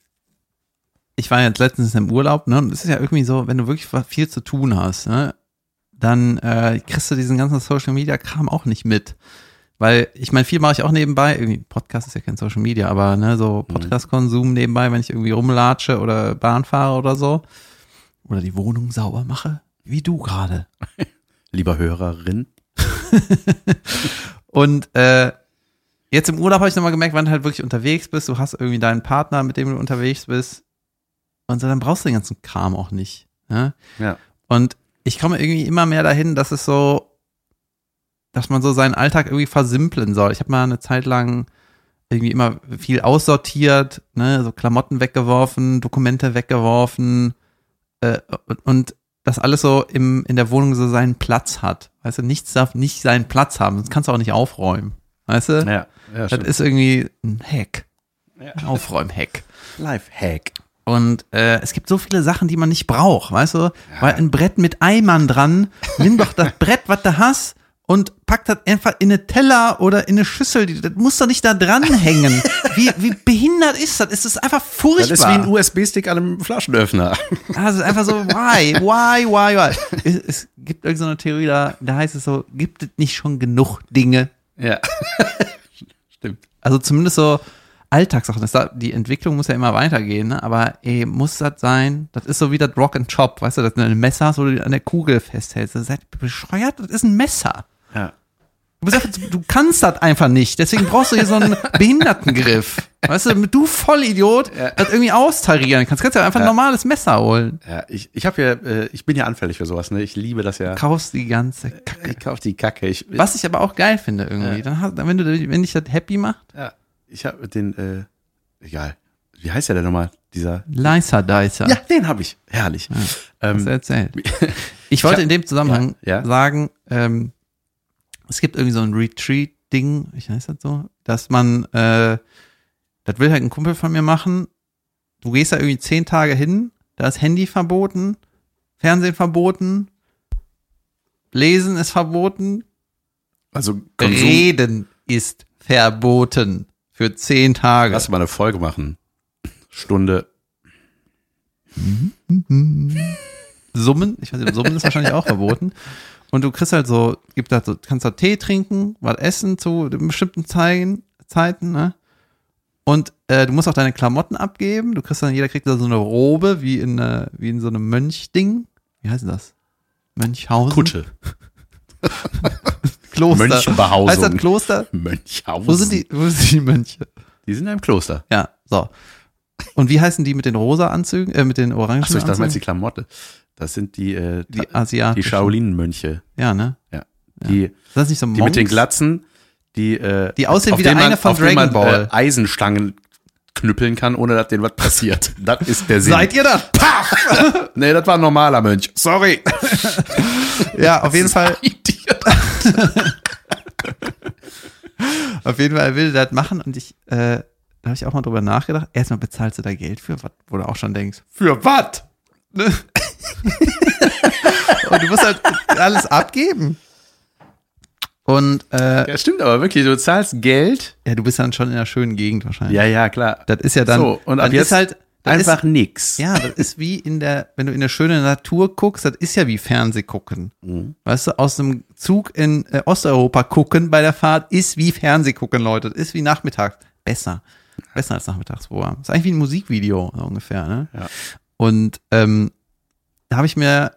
ich war jetzt letztens im Urlaub, ne? Und es ist ja irgendwie so, wenn du wirklich viel zu tun hast, ne? Dann äh, kriegst du diesen ganzen Social Media Kram auch nicht mit. Weil, ich meine, viel mache ich auch nebenbei. Irgendwie, Podcast ist ja kein Social Media, aber ne, so Podcast-Konsum nebenbei, wenn ich irgendwie rumlatsche oder Bahn fahre oder so. Oder die Wohnung sauber mache. Wie du gerade. Lieber Hörerin. Und äh, jetzt im Urlaub habe ich nochmal gemerkt, wann du halt wirklich unterwegs bist. Du hast irgendwie deinen Partner, mit dem du unterwegs bist. Und so, dann brauchst du den ganzen Kram auch nicht. Ne? Ja. Und ich komme irgendwie immer mehr dahin, dass es so, dass man so seinen Alltag irgendwie versimpeln soll. Ich habe mal eine Zeit lang irgendwie immer viel aussortiert, ne, so Klamotten weggeworfen, Dokumente weggeworfen äh, und, und das alles so im, in der Wohnung so seinen Platz hat. Weißt du, nichts darf nicht seinen Platz haben, sonst kannst du auch nicht aufräumen. Weißt du? Ja, ja das stimmt. ist irgendwie ein Hack. Ein Aufräum-Hack. Lifehack. Und äh, es gibt so viele Sachen, die man nicht braucht, weißt du? Weil ein Brett mit Eimern dran, nimm doch das Brett, was du hast, und packt das einfach in eine Teller oder in eine Schüssel. Das muss doch nicht da dranhängen. wie, wie behindert ist das? Es ist einfach furchtbar. Das ist wie ein USB-Stick an einem Flaschenöffner. Also einfach so, why, why, why, why? Es, es gibt irgendeine so eine Theorie, da, da heißt es so, gibt es nicht schon genug Dinge? Ja. Stimmt. Also zumindest so Alltagssachen. Das, die Entwicklung muss ja immer weitergehen, ne? aber ey, muss das sein? Das ist so wie das Rock and Chop, weißt du, das ist ein Messer, hast, wo du an der Kugel festhältst. Das ist halt bescheuert, das ist ein Messer. Ja. Du, einfach, du kannst das einfach nicht. Deswegen brauchst du hier so einen Behindertengriff. Weißt du, damit du Vollidiot das irgendwie austarieren kannst. Kannst du ja einfach ein normales Messer holen. Ja, ich, ich habe ja, äh, ich bin ja anfällig für sowas, ne? Ich liebe das ja. Kaufst die ganze Kacke. Ich kauf die Kacke. Ich, Was ich aber auch geil finde irgendwie. Dann hast, wenn du, wenn dich das happy macht, ja, ich habe den, äh, egal. Wie heißt der denn nochmal? Dieser. Leiser Dicer. Ja, den habe ich. Herrlich. Hast Ähm, erzählt. Ich wollte hab- in dem Zusammenhang Ja, ja. sagen, ähm, es gibt irgendwie so ein Retreat-Ding, ich heißt das so, dass man, äh, das will halt ein Kumpel von mir machen. Du gehst da irgendwie zehn Tage hin, da ist Handy verboten, Fernsehen verboten, Lesen ist verboten, also Konsum. Reden ist verboten für zehn Tage. Lass mal eine Folge machen. Stunde. Summen, ich weiß nicht, Summen ist wahrscheinlich auch verboten. Und du kriegst halt so, gibt halt so, kannst da Tee trinken, was essen zu bestimmten Zeiten, Zeiten, ne? Und äh, du musst auch deine Klamotten abgeben. Du kriegst dann, jeder kriegt da so eine Robe, wie in, äh, wie in so einem Mönchding. Wie heißt das? Mönchhausen? Kutsche. Kloster. Mönchenbehausung. Heißt das Kloster? Mönchhausen. Wo sind die, wo sind die Mönche? Die sind ja im Kloster. Ja, so. Und wie heißen die mit den rosa Anzügen, äh, mit den orangen Achso, ich dachte, meinst die Anzügen? Klamotte. Das sind die, äh, Die Asiatischen. die Shaolin-Mönche. Ja, ne? Ja. Die, Ist das nicht so die mit den Monks? Glatzen, die, äh, Die aussehen wie der eine von Dragon man, Ball. Äh, Eisenstangen knüppeln kann, ohne dass denen was passiert. Das ist der Sinn. Seid ihr das? Nee, das war ein normaler Mönch. Sorry. Ja, auf jeden Fall. auf jeden Fall will er das machen und ich, äh, da habe ich auch mal drüber nachgedacht. Erstmal bezahlst du da Geld für, was, wo du auch schon denkst, für was? Ne? und du musst halt alles abgeben. Und äh, Ja, stimmt aber wirklich. Du zahlst Geld. ja, du bist dann schon in einer schönen Gegend wahrscheinlich. Ja, ja, klar. Das ist ja dann, So, und ab dann jetzt ist halt das Einfach ist, nix. Ja, das ist wie in der, wenn du in der schönen Natur guckst, das ist ja wie Fernseh gucken. Mhm. Weißt du, aus dem Zug in äh, Osteuropa gucken bei der Fahrt ist wie Fernseh gucken, Leute. Das ist wie nachmittags. Besser. Besser als Nachmittagsprogramm. Ist eigentlich wie ein Musikvideo so ungefähr, ne? Ja. Und ähm, da habe ich mir,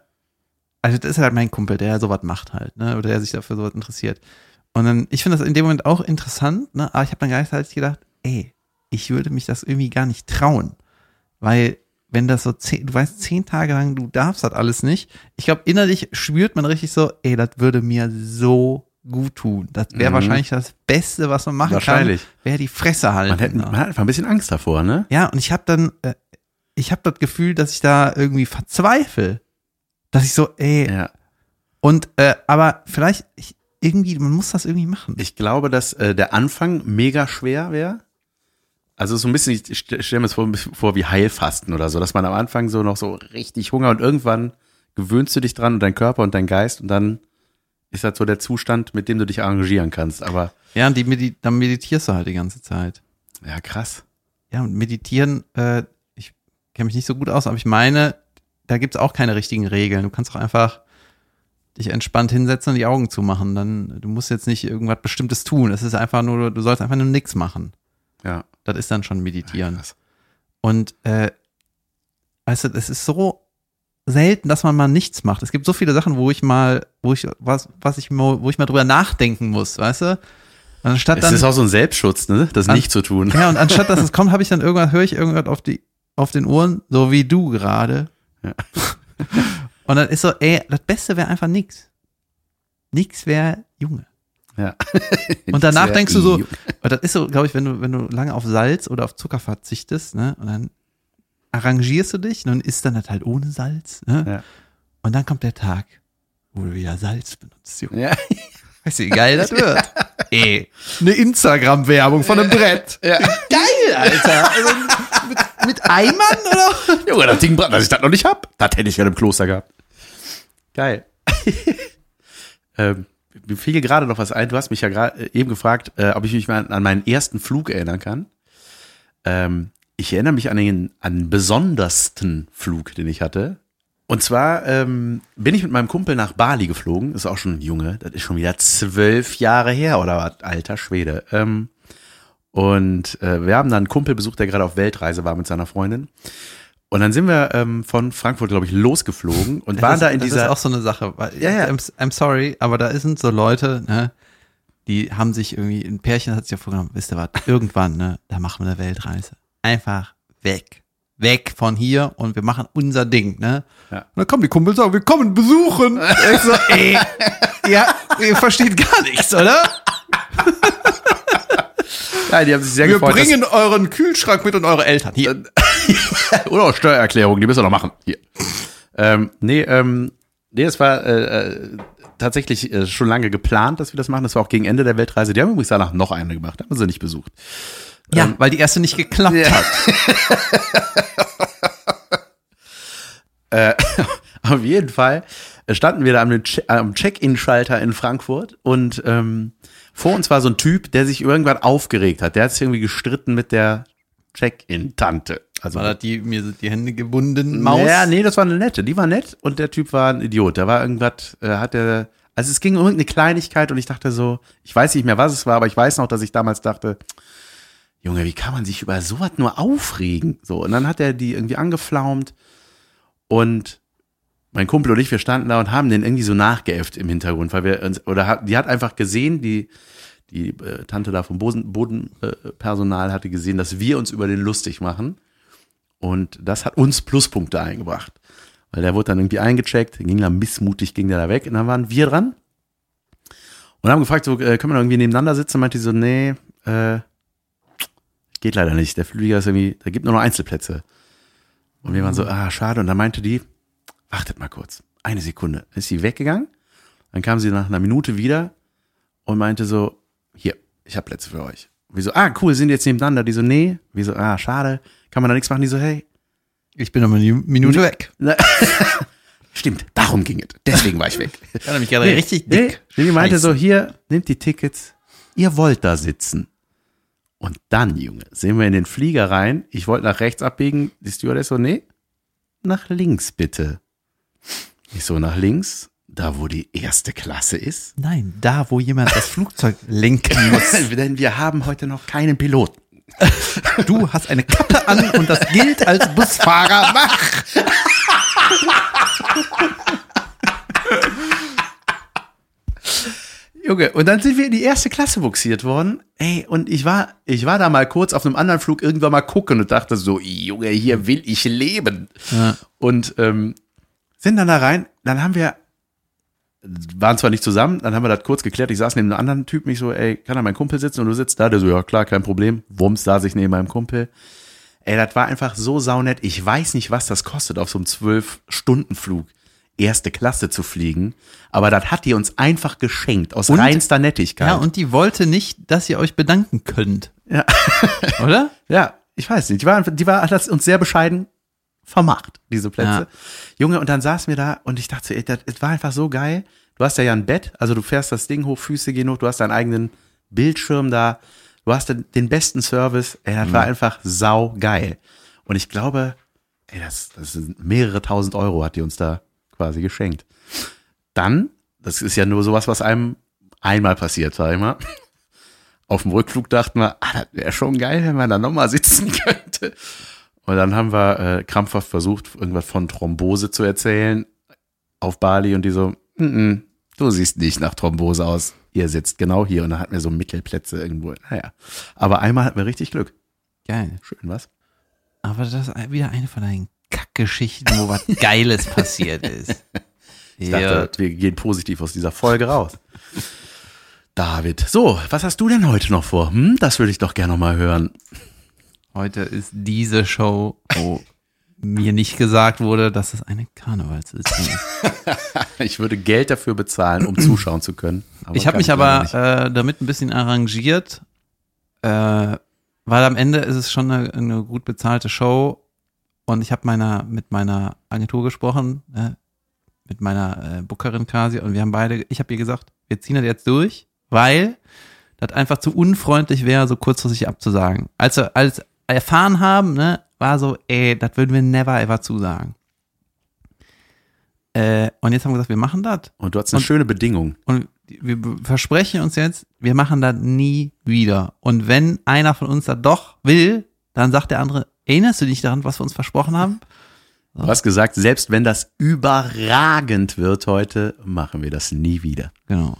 also das ist halt mein Kumpel, der sowas macht halt, ne? Oder der sich dafür sowas interessiert. Und dann, ich finde das in dem Moment auch interessant, ne? Aber ich habe dann gleichzeitig gedacht, ey, ich würde mich das irgendwie gar nicht trauen. Weil, wenn das so zehn, du weißt, zehn Tage lang, du darfst das alles nicht. Ich glaube, innerlich spürt man richtig so, ey, das würde mir so gut tun. Das wäre Mhm. wahrscheinlich das Beste, was man machen Wahrscheinlich. kann. Wäre die Fresse halten. Man, hätte, man hat einfach ein bisschen Angst davor, ne? Ja, und ich habe dann, äh, ich habe das Gefühl, dass ich da irgendwie verzweifle. Dass ich so, ey, Ja. und, äh, aber vielleicht, ich, irgendwie, man muss das irgendwie machen. Ich glaube, dass äh, der Anfang mega schwer wäre. Also so ein bisschen, ich st- stell mir das vor, vor wie Heilfasten oder so, dass man am Anfang so noch so richtig Hunger und irgendwann gewöhnst du dich dran und dein Körper und dein Geist und dann ist das so der Zustand, mit dem du dich arrangieren kannst. Aber Ja, und die medi dann meditierst du halt die ganze Zeit. ja, krass. Ja, und meditieren, äh, ich kenne mich nicht so gut aus, aber ich meine, da gibt's auch keine richtigen Regeln. Du kannst auch einfach dich entspannt hinsetzen und die Augen zumachen. Dann, du musst jetzt nicht irgendwas Bestimmtes tun. Es ist einfach nur, du sollst einfach nur nichts machen. Ja. Das ist dann schon meditieren. krass. Und äh, weißt du, es ist so selten, dass man mal nichts macht. Es gibt so viele Sachen, wo ich mal, wo ich was, was ich wo ich mal drüber nachdenken muss, weißt du? Anstatt Es dann, ist auch so ein Selbstschutz, ne? Das An- nicht zu tun. ja, und anstatt dass es kommt, habe ich dann irgendwas, höre ich irgendwas auf die, auf den Ohren, so wie du gerade. Ja. Und dann ist so, ey, das Beste wäre einfach nix. Nix wäre Junge. Ja. Und danach denkst du so, das ist so, glaube ich, wenn du, wenn du lange auf Salz oder auf Zucker verzichtest, ne, und dann arrangierst du dich, und isst dann das halt ohne Salz, ne? Ja. Und dann kommt der Tag, wo du wieder Salz benutzt, Junge. Ja. Weißt du, wie geil das wird? Ey, eine Instagram-Werbung von einem Brett. ja. Geil, Alter. Also mit, mit Eimern oder? Junge, das Ding, dass ich das noch nicht hab, das hätte ich ja im Kloster gehabt. Geil. ähm, mir fiel gerade noch was ein. Du hast mich ja gerade eben gefragt, äh, ob ich mich mal an meinen ersten Flug erinnern kann. Ähm, ich erinnere mich an den, an den besondersten Flug, den ich hatte. Und zwar ähm, bin ich mit meinem Kumpel nach Bali geflogen. Ist auch schon ein Junge. Das ist schon wieder zwölf Jahre her oder was? Alter Schwede. Ähm, und äh, wir haben dann einen Kumpel besucht, der gerade auf Weltreise war mit seiner Freundin. Und dann sind wir ähm, von Frankfurt, glaube ich, losgeflogen und waren das, da in das dieser. ist auch so eine Sache. Weil, Ja, ja. I'm, I'm sorry, aber da sind so Leute, ne, die haben sich irgendwie, ein Pärchen hat sich ja vorgenommen, wisst ihr was, irgendwann, ne, da machen wir eine Weltreise. Einfach weg. Weg von hier und wir machen unser Ding, ne? Ja. Und dann kommen die Kumpels sagen, wir kommen besuchen. ich so, ey, ja, ihr versteht gar nichts, oder? ja, die haben sich sehr Wir gefreut. dass- bringen euren Kühlschrank mit und eure Eltern hier. Oder auch Steuererklärung, die müssen wir noch machen. Hier. Ähm, nee, ähm, nee, es war äh, äh, tatsächlich äh, schon lange geplant, dass wir das machen. Das war auch gegen Ende der Weltreise. Die haben übrigens danach noch eine gemacht, haben sie nicht besucht. Ja, weil die erste nicht geklappt Ja. hat. Äh, auf jeden Fall standen wir da am, am Check-in-Schalter in Frankfurt und ähm, vor uns war so ein Typ, der sich irgendwann aufgeregt hat. Der hat sich irgendwie gestritten mit der Check-in-Tante. Also War das die, mir sind die Hände gebunden, Maus? Ja, nee, das war eine nette. Die war nett und der Typ war ein Idiot. Der war irgendwas, äh, hat der, also es ging um irgendeine Kleinigkeit und ich dachte so, ich weiß nicht mehr, was es war, aber ich weiß noch, dass ich damals dachte, Junge, wie kann man sich über sowas nur aufregen? So, und dann hat er die irgendwie angeflaumt und mein Kumpel und ich, wir standen da und haben den irgendwie so nachgeäfft im Hintergrund, weil wir uns, oder hat, die hat einfach gesehen, die, die äh, Tante da vom Boden- Bodenpersonal hatte gesehen, dass wir uns über den lustig machen. Und das hat uns Pluspunkte eingebracht. Weil der wurde dann irgendwie eingecheckt, ging dann missmutig, ging der da weg. Und dann waren wir dran. Und haben gefragt, so, äh, können wir da irgendwie nebeneinander sitzen? Meinte die so, nee, äh, geht leider nicht. Der Flieger ist irgendwie, da gibt nur noch Einzelplätze. Und wir waren so, ah, schade. Und dann meinte die, wartet mal kurz, eine Sekunde. Dann ist sie weggegangen. Dann kam sie nach einer Minute wieder und meinte so, hier, ich habe Plätze für euch. Wir so, ah, cool, sind jetzt nebeneinander? Die so, nee. Wir so, ah, schade, kann man da nichts machen? Die so, hey, Ich bin noch eine Minute weg. stimmt, darum ging es. Deswegen war ich weg. Ich hatte mich gerade richtig dick. Nee, die meinte so, hier, nehmt die Tickets, ihr wollt da sitzen. Und dann, Junge, sind wir in den Flieger rein. Ich wollte nach rechts abbiegen. Die Stewardess so, nee, nach links bitte. Ich so, nach links, da wo die erste Klasse ist. Nein, da, wo jemand das Flugzeug lenken muss. Denn wir haben heute noch keinen Piloten. Du hast eine Kappe an und das gilt als Busfahrer. Mach! Junge, und dann sind wir in die erste Klasse buxiert worden. Ey, und ich war, ich war da mal kurz auf einem anderen Flug irgendwann mal gucken und dachte so, Junge, hier will ich leben. Ja. Und ähm, sind dann da rein, dann haben wir, waren zwar nicht zusammen, dann haben wir das kurz geklärt. Ich saß neben einem anderen Typ, mich so, ey, kann da mein Kumpel sitzen? Und du sitzt da, der so, ja klar, kein Problem. Wumms saß ich neben meinem Kumpel. Ey, das war einfach so saunett. Ich weiß nicht, was das kostet, auf so einem zwölf-Stunden-Flug erste Klasse zu fliegen. Aber das hat die uns einfach geschenkt, aus Und- reinster Nettigkeit. Ja, und die wollte nicht, dass ihr euch bedanken könnt. Ja. Oder? Ja, ich weiß nicht. Die war, die war, hat das uns sehr bescheiden vermacht, diese Plätze. Ja. Junge, und dann saßen wir da und ich dachte, ey, das, das war einfach so geil. Du hast ja ja ein Bett, also du fährst das Ding hoch, Füße gehen hoch, du hast deinen eigenen Bildschirm da, du hast den, den besten Service. Ey, das war einfach sau geil. Und ich glaube, ey, das, das sind mehrere tausend Euro hat die uns da quasi geschenkt. Dann, das ist ja nur sowas, was einem einmal passiert, sag ich mal. Auf dem Rückflug dachten wir, ah, das wäre schon geil, wenn man da nochmal sitzen könnte. Und dann haben wir äh, krampfhaft versucht, irgendwas von Thrombose zu erzählen auf Bali und die so, mm -mm, du siehst nicht nach Thrombose aus. Ihr sitzt genau hier und dann hatten wir so Mittelplätze irgendwo. Naja, aber einmal hatten wir richtig Glück. Geil. Schön, was? Aber das ist wieder eine von deinen Kackgeschichten, wo was Geiles passiert ist. Ich dachte, wir gehen positiv aus dieser Folge raus. David, so, was hast du denn heute noch vor? Hm, das würde ich doch gerne noch mal hören. Heute ist diese Show, wo mir nicht gesagt wurde, dass es eine Karnevalssitzung ist. Ich würde Geld dafür bezahlen, um zuschauen zu können. ich habe mich aber äh, damit ein bisschen arrangiert, äh, weil am Ende ist es schon eine, eine gut bezahlte Show und ich habe meiner mit meiner Agentur gesprochen. Äh, mit meiner äh, Bookerin quasi und wir haben beide, ich habe ihr gesagt, wir ziehen das jetzt durch, weil das einfach zu unfreundlich wäre, so kurzfristig abzusagen. Als wir als erfahren haben, ne, war so, ey, das würden wir never ever zusagen. Äh, und jetzt haben wir gesagt, wir machen das. Und du hast eine Und- schöne Bedingung. Und wir versprechen uns jetzt, wir machen das nie wieder. Und wenn einer von uns das doch will, dann sagt der andere, erinnerst du dich daran, was wir uns versprochen haben? Du hast gesagt, selbst wenn das überragend wird heute, machen wir das nie wieder. Genau.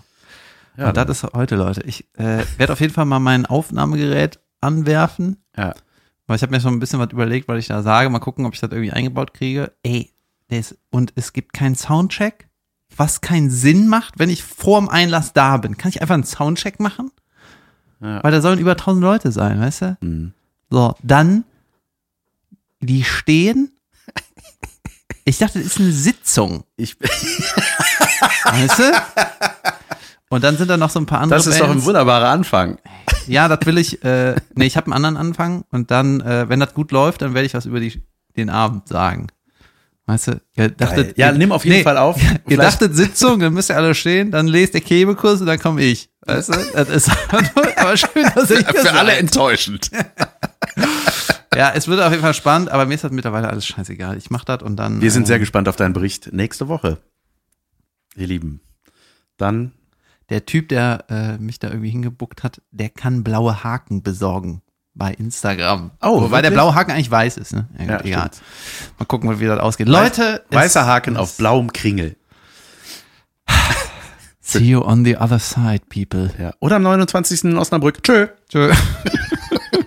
Ja, und das ist heute, Leute. Ich äh, werde auf jeden Fall mal mein Aufnahmegerät anwerfen, ja. Weil ich habe mir schon ein bisschen was überlegt, weil ich da sage. Mal gucken, ob ich das irgendwie eingebaut kriege. Ey, ist, und es gibt keinen Soundcheck, was keinen Sinn macht, wenn ich vorm Einlass da bin. Kann ich einfach einen Soundcheck machen? Ja. Weil da sollen über 1000 Leute sein, weißt du? Mhm. So, dann, die stehen. Ich dachte, das ist eine Sitzung, Ich, weißt du? Und dann sind da noch so ein paar andere das ist doch ein Bands. wunderbarer Anfang. Ja, das will ich. Äh, nee, ich habe einen anderen Anfang und dann, äh, wenn das gut läuft, dann werde ich was über die, den Abend sagen. Weißt du? Ihr dachtet, Ja, ihr, nimm auf jeden Fall auf. Ihr Vielleicht- dachtet Sitzung, dann müsst ihr alle stehen, dann lest der Kebekus und dann komme ich. Weißt du? Das ist aber schön, dass ich Für alle enttäuschend. Ja, es wird auf jeden Fall spannend, aber mir ist das mittlerweile alles scheißegal. Ich mach das und dann. Wir sind äh, sehr gespannt auf deinen Bericht nächste Woche. Ihr Lieben. Dann, Der Typ, der äh, mich da irgendwie hingebuckt hat, der kann blaue Haken besorgen bei Instagram. Oh, Wobei der blaue Haken eigentlich weiß ist, ne? Ja, egal. stimmt. Mal gucken, wie das ausgeht. Leute, weißer Haken auf blauem Kringel. See you on the other side, people. Ja. Oder am 29. in Osnabrück. Tschö. Tschö.